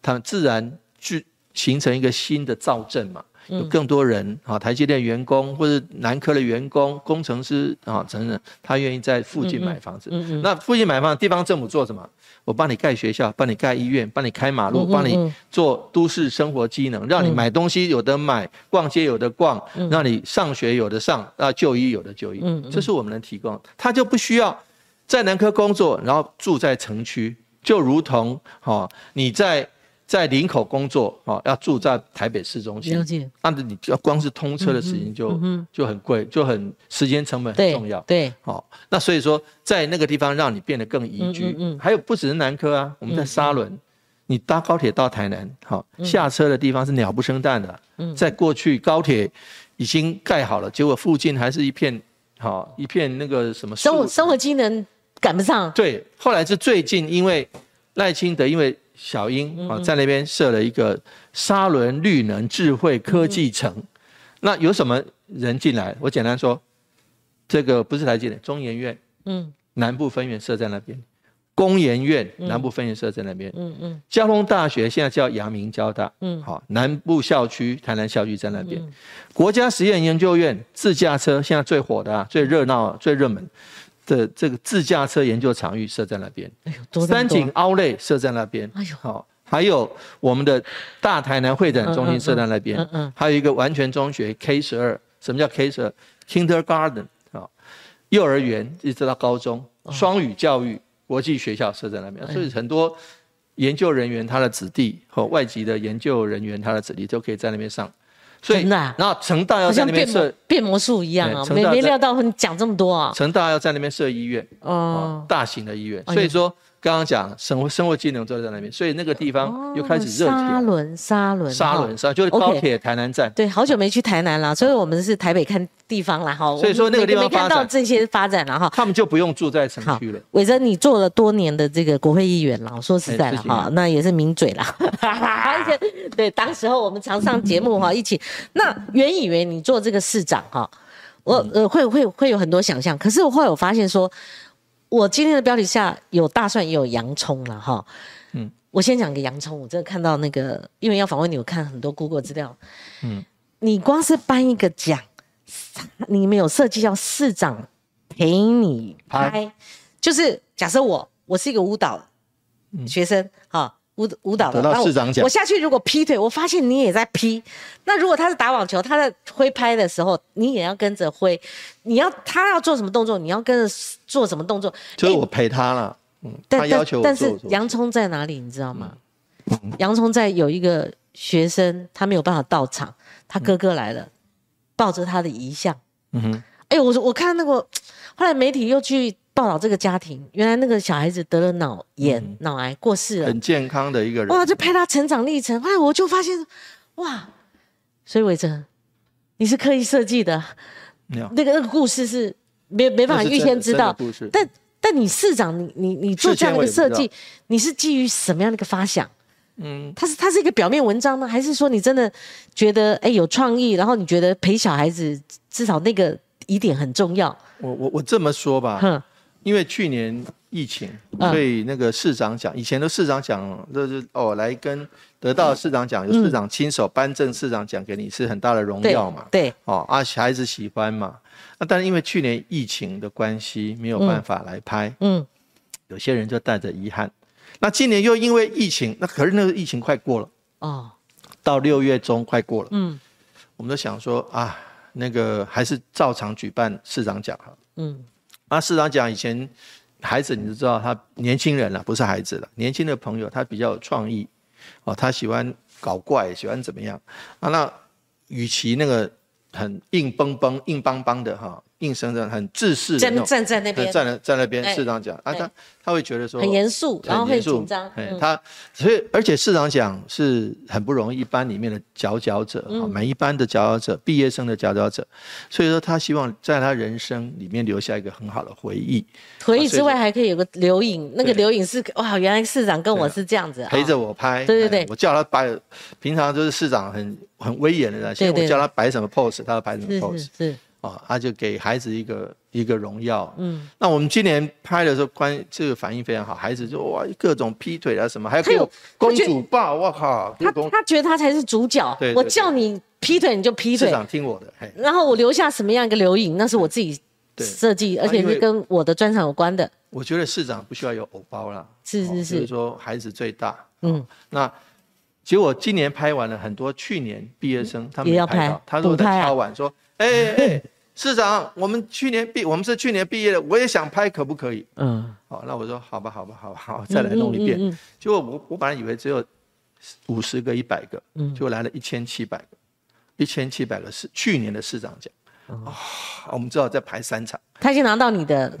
它们自然去形成一个新的造证嘛。有更多人啊，台积电员工或者南科的员工、工程师啊，等等，他愿意在附近买房子。那附近买房，地方政府做什么？我帮你盖学校，帮你盖医院，帮你开马路，帮你做都市生活机能，让你买东西有的买，逛街有的逛，让你上学有的上，啊，就医有的就医。这是我们能提供，他就不需要在南科工作，然后住在城区，就如同哈你在。在林口工作，哦，要住在台北市中心，那你要光是通车的时间就就很贵，就很时间成本很重要。对，好，那所以说在那个地方让你变得更宜居。嗯还有不只是南科啊，我们在沙仑，你搭高铁到台南，好，下车的地方是鸟不生蛋的。嗯，在过去高铁已经盖好了，结果附近还是一片好一片那个什么生活生活机能赶不上。对，后来是最近因为赖清德因为。小英啊，在那边设了一个沙伦绿能智慧科技城。那有什么人进来？我简单说，这个不是台积电，中研院，嗯，南部分院设在那边；工研院南部分院设在那边。嗯嗯。交通大学现在叫阳明交大。嗯。好，南部校区台南校区在那边。国家实验研究院自驾车现在最火的、啊最热闹、最热门。的这个自驾车研究场域设在那边，三井奥莱设在那边，哎呦，好，还有我们的大台南会展中心设在那边，嗯嗯，还有一个完全中学 K 十二，什么叫 K 十二？Kindergarten 啊，幼儿园一直到高中，双语教育国际学校设在那边，所以很多研究人员他的子弟和外籍的研究人员他的子弟都可以在那边上。真的，然后成大要在那边设变魔术一样啊，没没料到你讲这么多啊。成大要在那边设医院，哦，大型的医院，所以说。刚刚讲生活生活技能都在那边，所以那个地方又开始热铁。沙轮沙轮沙轮沙就是高铁台南站。对，好久没去台南了，所以我们是台北看地方了哈。所以说那个地方没看到这些发展了哈。他们就不用住在城区了。伟珍，你做了多年的这个国会议员了，说实在了哈，那也是名嘴了。而且对，当时候我们常上节目哈，一起。那原以为你做这个市长哈，我呃会会会有很多想象，可是我后来我发现说。我今天的标题下有大蒜也有洋葱了哈，嗯，我先讲个洋葱。我真的看到那个，因为要访问你，我看很多 Google 资料，嗯，你光是颁一个奖，你们有设计要市长陪你拍，就是假设我我是一个舞蹈学生哈。舞舞蹈的，得到市长奖。我下去如果劈腿，我发现你也在劈。那如果他是打网球，他在挥拍的时候，你也要跟着挥。你要他要做什么动作，你要跟着做什么动作。就是我陪他了，嗯，他要求但是洋葱在哪里？你知道吗？洋葱在有一个学生，他没有办法到场，他哥哥来了，抱着他的遗像。嗯哼。哎呦，我说我看那个，后来媒体又去。报道这个家庭，原来那个小孩子得了脑炎、脑癌过世了，很健康的一个人。哇，就拍他成长历程。哎，我就发现，哇，所以伟哲，你是刻意设计的，那个那个故事是没没办法预先知道。但但你市长，你你你做这样的一个设计，你是基于什么样的一个发想？嗯，它是它是一个表面文章吗，还是说你真的觉得哎有创意，然后你觉得陪小孩子至少那个疑点很重要？我我我这么说吧。因为去年疫情，所以那个市长奖，以前的市长奖就是哦来跟得到市长奖，由市长亲手颁证市长奖给你，是很大的荣耀嘛。对，哦啊，孩子喜欢嘛。那但是因为去年疫情的关系，没有办法来拍。嗯，有些人就带着遗憾。那今年又因为疫情，那可是那个疫情快过了哦，到六月中快过了。嗯，我们都想说啊，那个还是照常举办市长奖哈。嗯，那，市长讲以前孩子你就知道，他年轻人了，不是孩子了，年轻的朋友他比较有创意，哦，他喜欢搞怪，喜欢怎么样啊？那与其那个很硬邦邦、硬邦邦的哈。硬生生很自视，站站在那边，站在在那边，市长讲啊，他他会觉得说很严肃，然后很紧张。他所以而且市长讲是很不容易，一班里面的佼佼者，每一班的佼佼者，毕业生的佼佼者，所以说他希望在他人生里面留下一个很好的回忆。回忆之外还可以有个留影，那个留影是哇，原来市长跟我是这样子，陪着我拍。对对对，我叫他摆，平常就是市长很很威严的那些，我叫他摆什么 pose，他要摆什么 pose。是。啊，他就给孩子一个一个荣耀。嗯，那我们今年拍的时候，关这个反应非常好，孩子就哇，各种劈腿啊什么，还有公主抱，我靠，他他觉得他才是主角。我叫你劈腿你就劈腿，市长听我的。然后我留下什么样一个留影，那是我自己设计，而且是跟我的专场有关的。我觉得市长不需要有偶包了，是是是，说孩子最大。嗯，那结果今年拍完了，很多去年毕业生他们也要拍，他说在敲碗说，哎 哎。市长，我们去年毕，我们是去年毕业的，我也想拍，可不可以？嗯，好，那我说好吧，好吧，好吧，好，再来弄一遍。结果我我本来以为只有五十个、一百个，嗯，就来了一千七百个，一千七百个是去年的市长奖。啊，我们只好再排三场。他已经拿到你的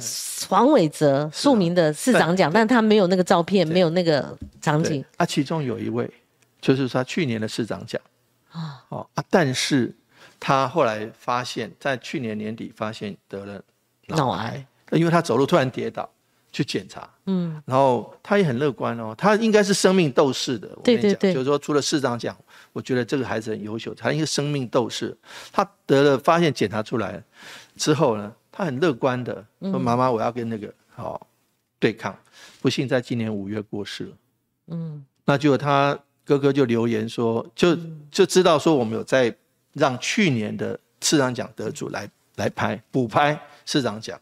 黄伟哲庶民的市长奖，但他没有那个照片，没有那个场景。啊，其中有一位就是他去年的市长奖啊，哦啊，但是。他后来发现，在去年年底发现得了脑癌，因为他走路突然跌倒，去检查，嗯，然后他也很乐观哦，他应该是生命斗士的，我跟你讲，就是说除了市长讲，我觉得这个孩子很优秀，他一个生命斗士，他得了发现检查出来之后呢，他很乐观的说：“妈妈，我要跟那个好对抗。”不幸在今年五月过世了，嗯，那就他哥哥就留言说，就就知道说我们有在。让去年的市长奖得主来来拍补拍市长奖，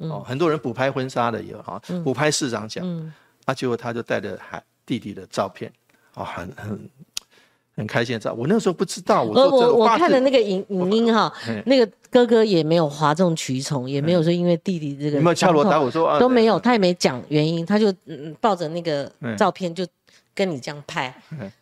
哦，很多人补拍婚纱的也有哈，补拍市长奖，啊，结果他就带着孩弟弟的照片，哦，很很很开心的照。我那时候不知道，我我我看的那个影影音哈，那个哥哥也没有哗众取宠，也没有说因为弟弟这个有没有敲锣打鼓说都没有，他也没讲原因，他就抱着那个照片就跟你这样拍，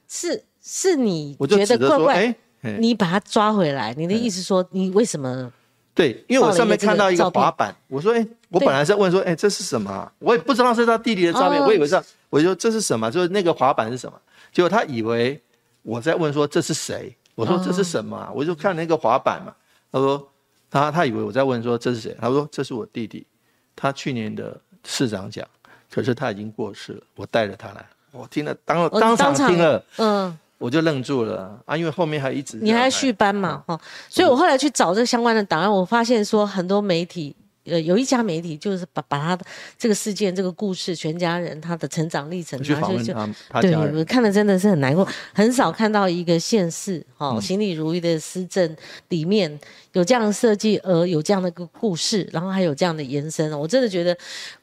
是是你觉得怪怪。你把他抓回来，你的意思说你为什么？对，因为我上面看到一个滑板，我说，哎，我本来在问说，哎，这是什么？我也不知道是他弟弟的照片，我以为是，我就说这是什么？就是那个滑板是什么？结果他以为我在问说这是谁？我说这是什么？我就看那个滑板嘛。他说他他以为我在问说这是谁？他说这是我弟弟，他去年的市长奖，可是他已经过世了。我带着他来，我听了当当场听了，嗯。我就愣住了啊，因为后面还一直你还续班嘛，哈，所以我后来去找这相关的档案，我发现说很多媒体。呃，有一家媒体就是把把他的这个事件、这个故事、全家人他的成长历程，他就就对，我看了真的是很难过。很少看到一个县市哈，行礼如仪的施政里面有这样的设计，而有这样的一个故事，然后还有这样的延伸。我真的觉得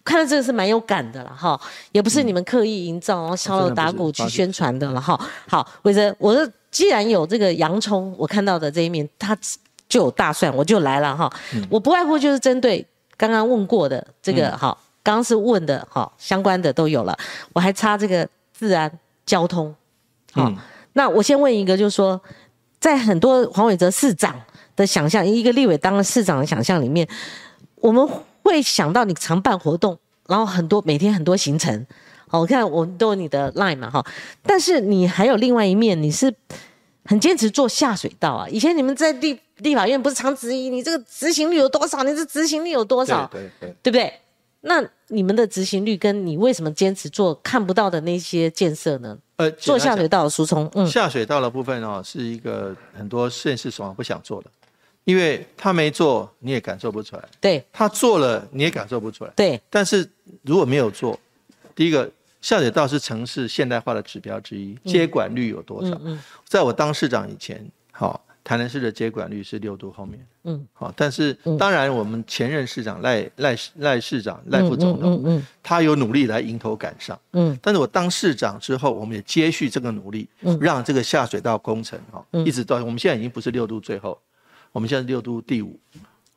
看到这个是蛮有感的了哈，也不是你们刻意营造，然后敲锣打鼓去宣传的了哈。好，伟哲，我说既然有这个洋葱，我看到的这一面，它就有大蒜，我就来了哈。我不外乎就是针对。刚刚问过的这个好，刚刚是问的哈，相关的都有了。我还差这个治安交通，好，那我先问一个，就是说，在很多黄伟哲市长的想象，一个立委当了市长的想象里面，我们会想到你常办活动，然后很多每天很多行程，好，我看我们都有你的 line 嘛哈，但是你还有另外一面，你是很坚持做下水道啊。以前你们在地。立法院不是常质疑你这个执行率有多少？你这执行率有多少？对对对，对不对？那你们的执行率跟你为什么坚持做看不到的那些建设呢？呃，做下水道的疏通，嗯，下水道的部分哦，是一个很多县市所不想做的，因为他没做你也感受不出来，对，他做了你也感受不出来，对。但是如果没有做，第一个下水道是城市现代化的指标之一，接管率有多少？嗯，在我当市长以前，好。台南市的接管率是六度后面，嗯，好，但是当然我们前任市长赖赖赖市长赖副总统，嗯嗯，他有努力来迎头赶上，嗯，但是我当市长之后，我们也接续这个努力，嗯，让这个下水道工程哈，一直到我们现在已经不是六度最后，我们现在六度第五。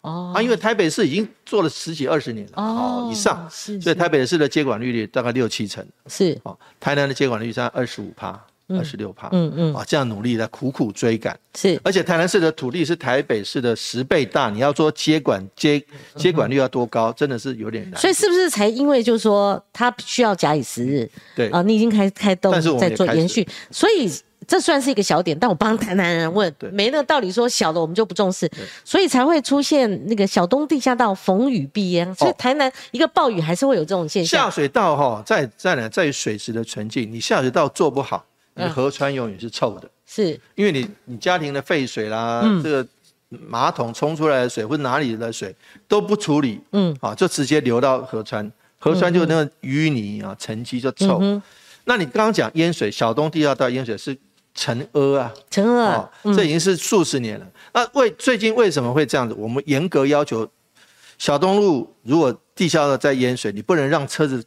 哦，啊，因为台北市已经做了十几二十年了，哦，以上，是，所以台北市的接管率大概六七成，是，哦，台南的接管率在二十五趴。二十六帕，嗯嗯，啊，这样努力来苦苦追赶，是，而且台南市的土地是台北市的十倍大，你要说接管接接管率要多高，真的是有点难。所以是不是才因为就是说它需要假以时日，对。啊，你已经开开动在做延续，所以这算是一个小点，但我帮台南人问，没那个道理说小的我们就不重视，所以才会出现那个小东地下道逢雨必淹，所以台南一个暴雨还是会有这种现象。下水道哈，在在哪在于水池的纯净，你下水道做不好。你河川永远是臭的，是因为你你家庭的废水啦，这个马桶冲出来的水或者哪里的水都不处理，嗯，啊，就直接流到河川，河川就那个淤泥啊沉积就臭。那你刚刚讲淹水，小东地下道淹水是陈阿啊，陈阿，这已经是数十年了。那为最近为什么会这样子？我们严格要求小东路如果地下道在淹水，你不能让车子。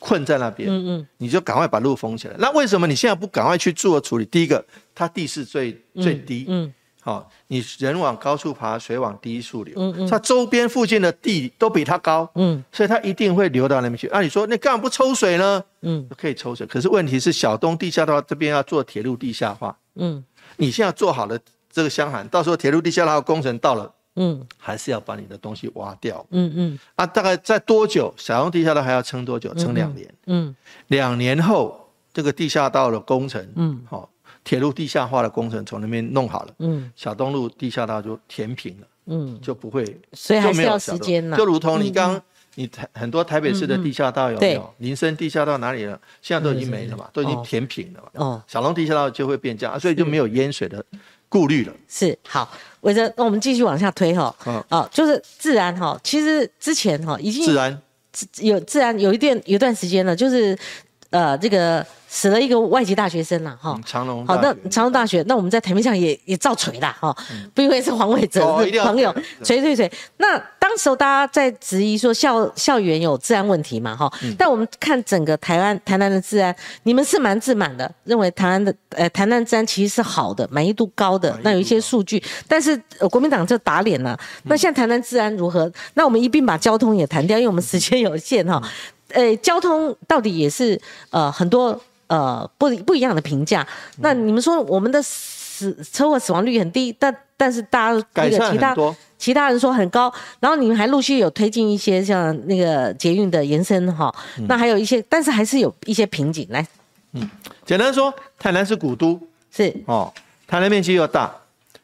困在那边，嗯嗯，你就赶快把路封起来。那为什么你现在不赶快去做处理？第一个，它地势最最低，嗯，好，你人往高处爬，水往低处流，嗯嗯，它周边附近的地都比它高，嗯，所以它一定会流到那边去。那你说，那干嘛不抽水呢？嗯，可以抽水，可是问题是小东地下的话这边要做铁路地下化，嗯，你现在做好了这个箱涵，到时候铁路地下化工程到了。嗯，还是要把你的东西挖掉。嗯嗯，啊，大概在多久？小东地下道还要撑多久？撑两年。嗯，两年后这个地下道的工程，嗯，好，铁路地下化的工程从那边弄好了。嗯，小东路地下道就填平了。嗯，就不会，所以还是要时间呢。就如同你刚你台很多台北市的地下道有没有？林森地下道哪里了？现在都已经没了嘛，都已经填平了嘛。哦，小龙地下道就会变这样，所以就没有淹水的。顾虑了。是好，伟哲，那我们继续往下推哈。嗯，哦，就是自然哈，其实之前哈已经自然。有自然有一段有一段时间了，就是呃这个。死了一个外籍大学生了哈，长隆好，那长隆大学，那我们在台面上也也照锤了哈，不因为是黄伟哲朋友，锤锤锤。那当时候大家在质疑说校校园有治安问题嘛哈，但我们看整个台湾台南的治安，你们是蛮自满的，认为台湾的呃台南治安其实是好的，满意度高的。那有一些数据，但是国民党就打脸了。那现在台南治安如何？那我们一并把交通也谈掉，因为我们时间有限哈。呃，交通到底也是呃很多。呃，不不一样的评价。那你们说我们的死车祸死亡率很低，但但是大家那个其他其他人说很高。然后你们还陆续有推进一些像那个捷运的延伸哈。那还有一些，但是还是有一些瓶颈。来，嗯，简单说，台南是古都，是哦，台南面积又大，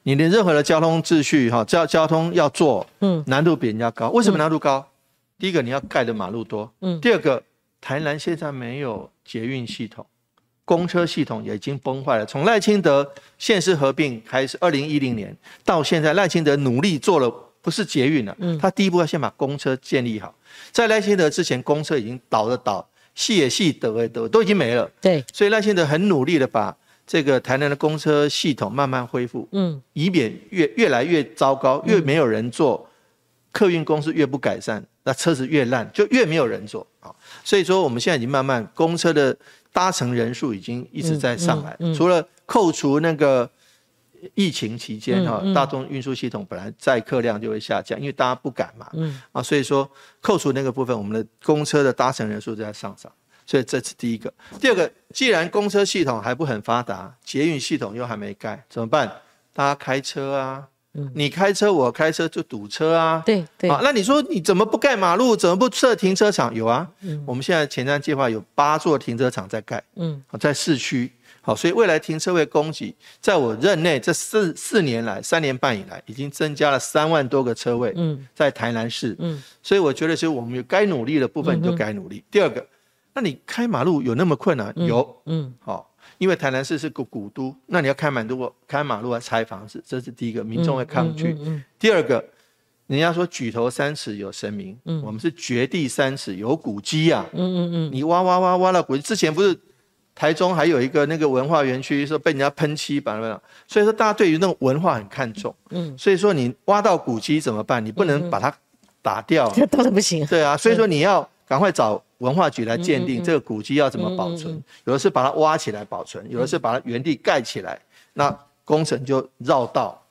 你的任何的交通秩序哈，交交通要做，嗯，难度比人家高。为什么难度高？第一个你要盖的马路多，嗯，第二个台南现在没有捷运系统。公车系统也已经崩坏了。从赖清德县市合并开始，二零一零年到现在，赖清德努力做了，不是捷运了。嗯，他第一步要先把公车建立好。在赖清德之前，公车已经倒的倒，细也细，得也得，都已经没了。对，所以赖清德很努力的把这个台南的公车系统慢慢恢复，嗯，以免越越来越糟糕，越没有人坐，客运公司越不改善，那车子越烂，就越没有人坐啊。所以说，我们现在已经慢慢公车的。搭乘人数已经一直在上来，除了扣除那个疫情期间哈，大众运输系统本来载客量就会下降，因为大家不敢嘛，啊，所以说扣除那个部分，我们的公车的搭乘人数在上涨，所以这是第一个。第二个，既然公车系统还不很发达，捷运系统又还没盖，怎么办？大家开车啊。你开车，我开车就堵车啊。对对。啊，那你说你怎么不盖马路？怎么不设停车场？有啊。嗯。我们现在前瞻计划有八座停车场在盖。嗯。在市区。好，所以未来停车位供给，在我任内这四四年来，三年半以来，已经增加了三万多个车位。嗯。在台南市。嗯。所以我觉得，其实我们有该努力的部分就该努力。第二个，那你开马路有那么困难？有。嗯。好。因为台南市是个古都，那你要开马路、开马路来、拆房子，这是第一个，民众会抗拒。第二个，人家说举头三尺有神明，我们是掘地三尺有古迹啊。嗯嗯嗯，你挖挖挖挖到古迹，之前不是台中还有一个那个文化园区，说被人家喷漆，把那所以说大家对于那种文化很看重。嗯，所以说你挖到古迹怎么办？你不能把它打掉，这当然不行。对啊，所以说你要赶快找。文化局来鉴定这个古迹要怎么保存，有的是把它挖起来保存，有的是把它原地盖起来，那工程就绕道。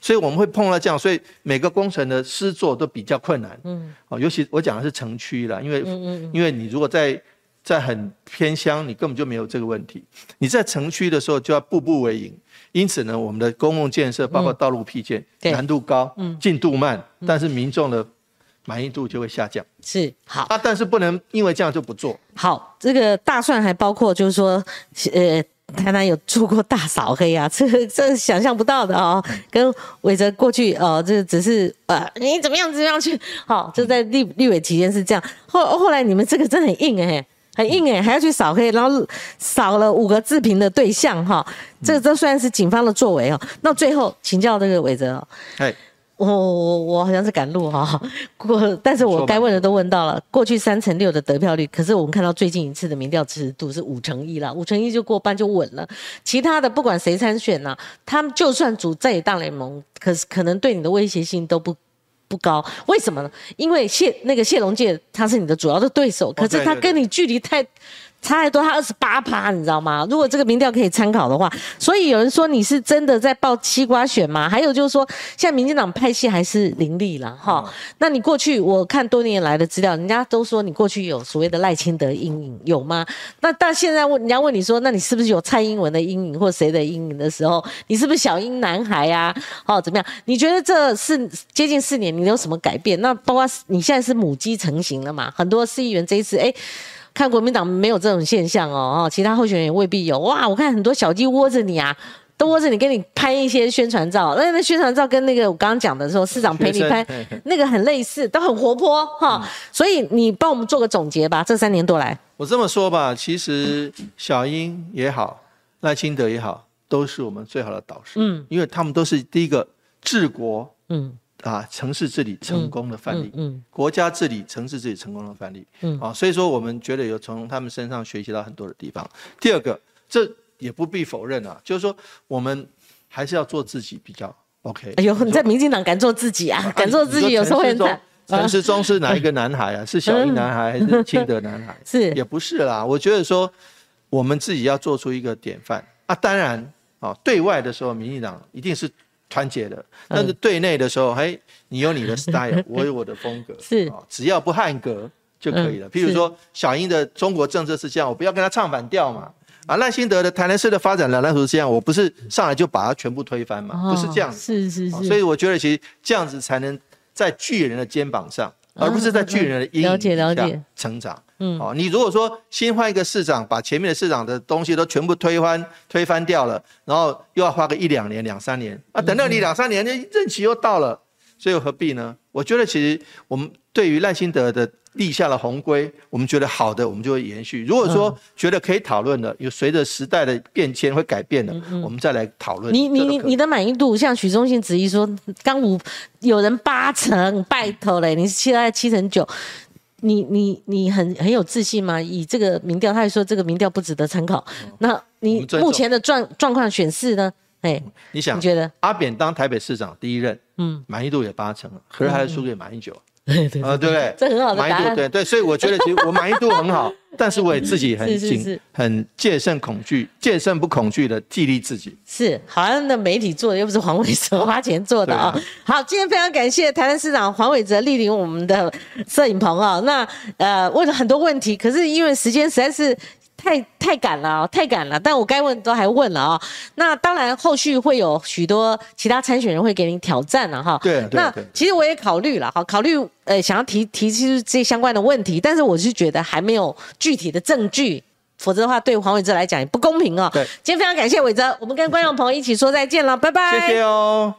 所以我们会碰到这样，所以每个工程的施作都比较困难。嗯，哦，尤其我讲的是城区了，因为因为你如果在在很偏乡，你根本就没有这个问题。你在城区的时候就要步步为营，因此呢，我们的公共建设包括道路辟建难度高，进度慢，但是民众的满意度就会下降。是好啊，但是不能因为这样就不做好。这个大蒜还包括就是说，呃。台南有做过大扫黑啊，这这想象不到的哦。跟伟哲过去哦，这只是呃，你怎么样怎么样去好，就在立立委期间是这样。后后来你们这个真很硬哎，很硬哎，还要去扫黑，然后扫了五个自评的对象哈。这这虽然是警方的作为哦，那最后请教这个伟哲哦。我我我好像是赶路哈，过，但是我该问的都问到了。过去三成六的得票率，可是我们看到最近一次的民调支持度是五成一了，五成一就过半就稳了。其他的不管谁参选呢，他们就算组在野大联盟，可是可能对你的威胁性都不不高。为什么呢？因为谢那个谢龙介他是你的主要的对手，可是他跟你距离太。差太多，他二十八趴，你知道吗？如果这个民调可以参考的话，所以有人说你是真的在报西瓜选吗？还有就是说，现在民进党派系还是林立了哈。那你过去我看多年来的资料，人家都说你过去有所谓的赖清德阴影，有吗？那但现在问人家问你说，那你是不是有蔡英文的阴影或谁的阴影的时候，你是不是小英男孩呀？哦，怎么样？你觉得这是接近四年，你有什么改变？那包括你现在是母鸡成型了嘛？很多市议员这一次，哎。看国民党没有这种现象哦，其他候选人也未必有哇！我看很多小鸡窝着你啊，都窝着你，给你拍一些宣传照。那那宣传照跟那个我刚刚讲的时候，市长陪你拍，那个很类似，都很活泼哈。所以你帮我们做个总结吧，这三年多来。我这么说吧，其实小英也好，赖清德也好，都是我们最好的导师。嗯，因为他们都是第一个治国。嗯。啊，城市治理成功的范例，嗯，国家治理、城市治理成功的范例，嗯，啊，所以说我们觉得有从他们身上学习到很多的地方。第二个，这也不必否认啊，就是说我们还是要做自己比较 OK。哎呦，你在民进党敢做自己啊？敢做自己有时候很惨。陈时中是哪一个男孩啊？是小英男孩还是清德男孩？是也不是啦。我觉得说我们自己要做出一个典范啊。当然啊，对外的时候，民进党一定是。团结的，但是对内的时候，嘿，你有你的 style，我有我的风格，是只要不汉格就可以了。譬如说，小英的中国政策是这样，我不要跟他唱反调嘛。啊，赖清德的台南市的发展蓝图是这样，我不是上来就把它全部推翻嘛，不是这样。是是是。所以我觉得其实这样子才能在巨人的肩膀上。而不是在巨人的阴影下成长。嗯，哦，你如果说新换一个市长，把前面的市长的东西都全部推翻、推翻掉了，然后又要花个一两年、两三年，啊，等到你两三年，那任期又到了，所以何必呢？我觉得其实我们对于赖清德的。立下了红规，我们觉得好的，我们就会延续。如果说觉得可以讨论的，有随着时代的变迁会改变的，我们再来讨论。你你你你的满意度，像许忠信质疑说，刚五有人八成，拜托嘞，你是现在七成九，你你你很很有自信吗？以这个民调，他还说这个民调不值得参考。那你目前的状状况选示呢？哎，你想，你觉得阿扁当台北市长第一任，嗯，满意度也八成，可是还是输给马英九。对对啊，对不对？这很好的满意度，对对，所以我觉得其实我满意度很好，但是我也自己很谨、很戒慎恐惧，戒慎不恐惧的激励自己。是，好像那媒体做的又不是黄伟哲花钱做的啊。好，今天非常感谢台南市长黄伟哲莅临我们的摄影棚啊。那呃问了很多问题，可是因为时间实在是。太太赶了，太赶了，但我该问都还问了啊。那当然，后续会有许多其他参选人会给你挑战了哈。对，那其实我也考虑了哈，考虑呃想要提提出这相关的问题，但是我是觉得还没有具体的证据，否则的话对黄伟哲来讲也不公平哦。对，今天非常感谢伟哲，我们跟观众朋友一起说再见了，拜拜。谢谢哦。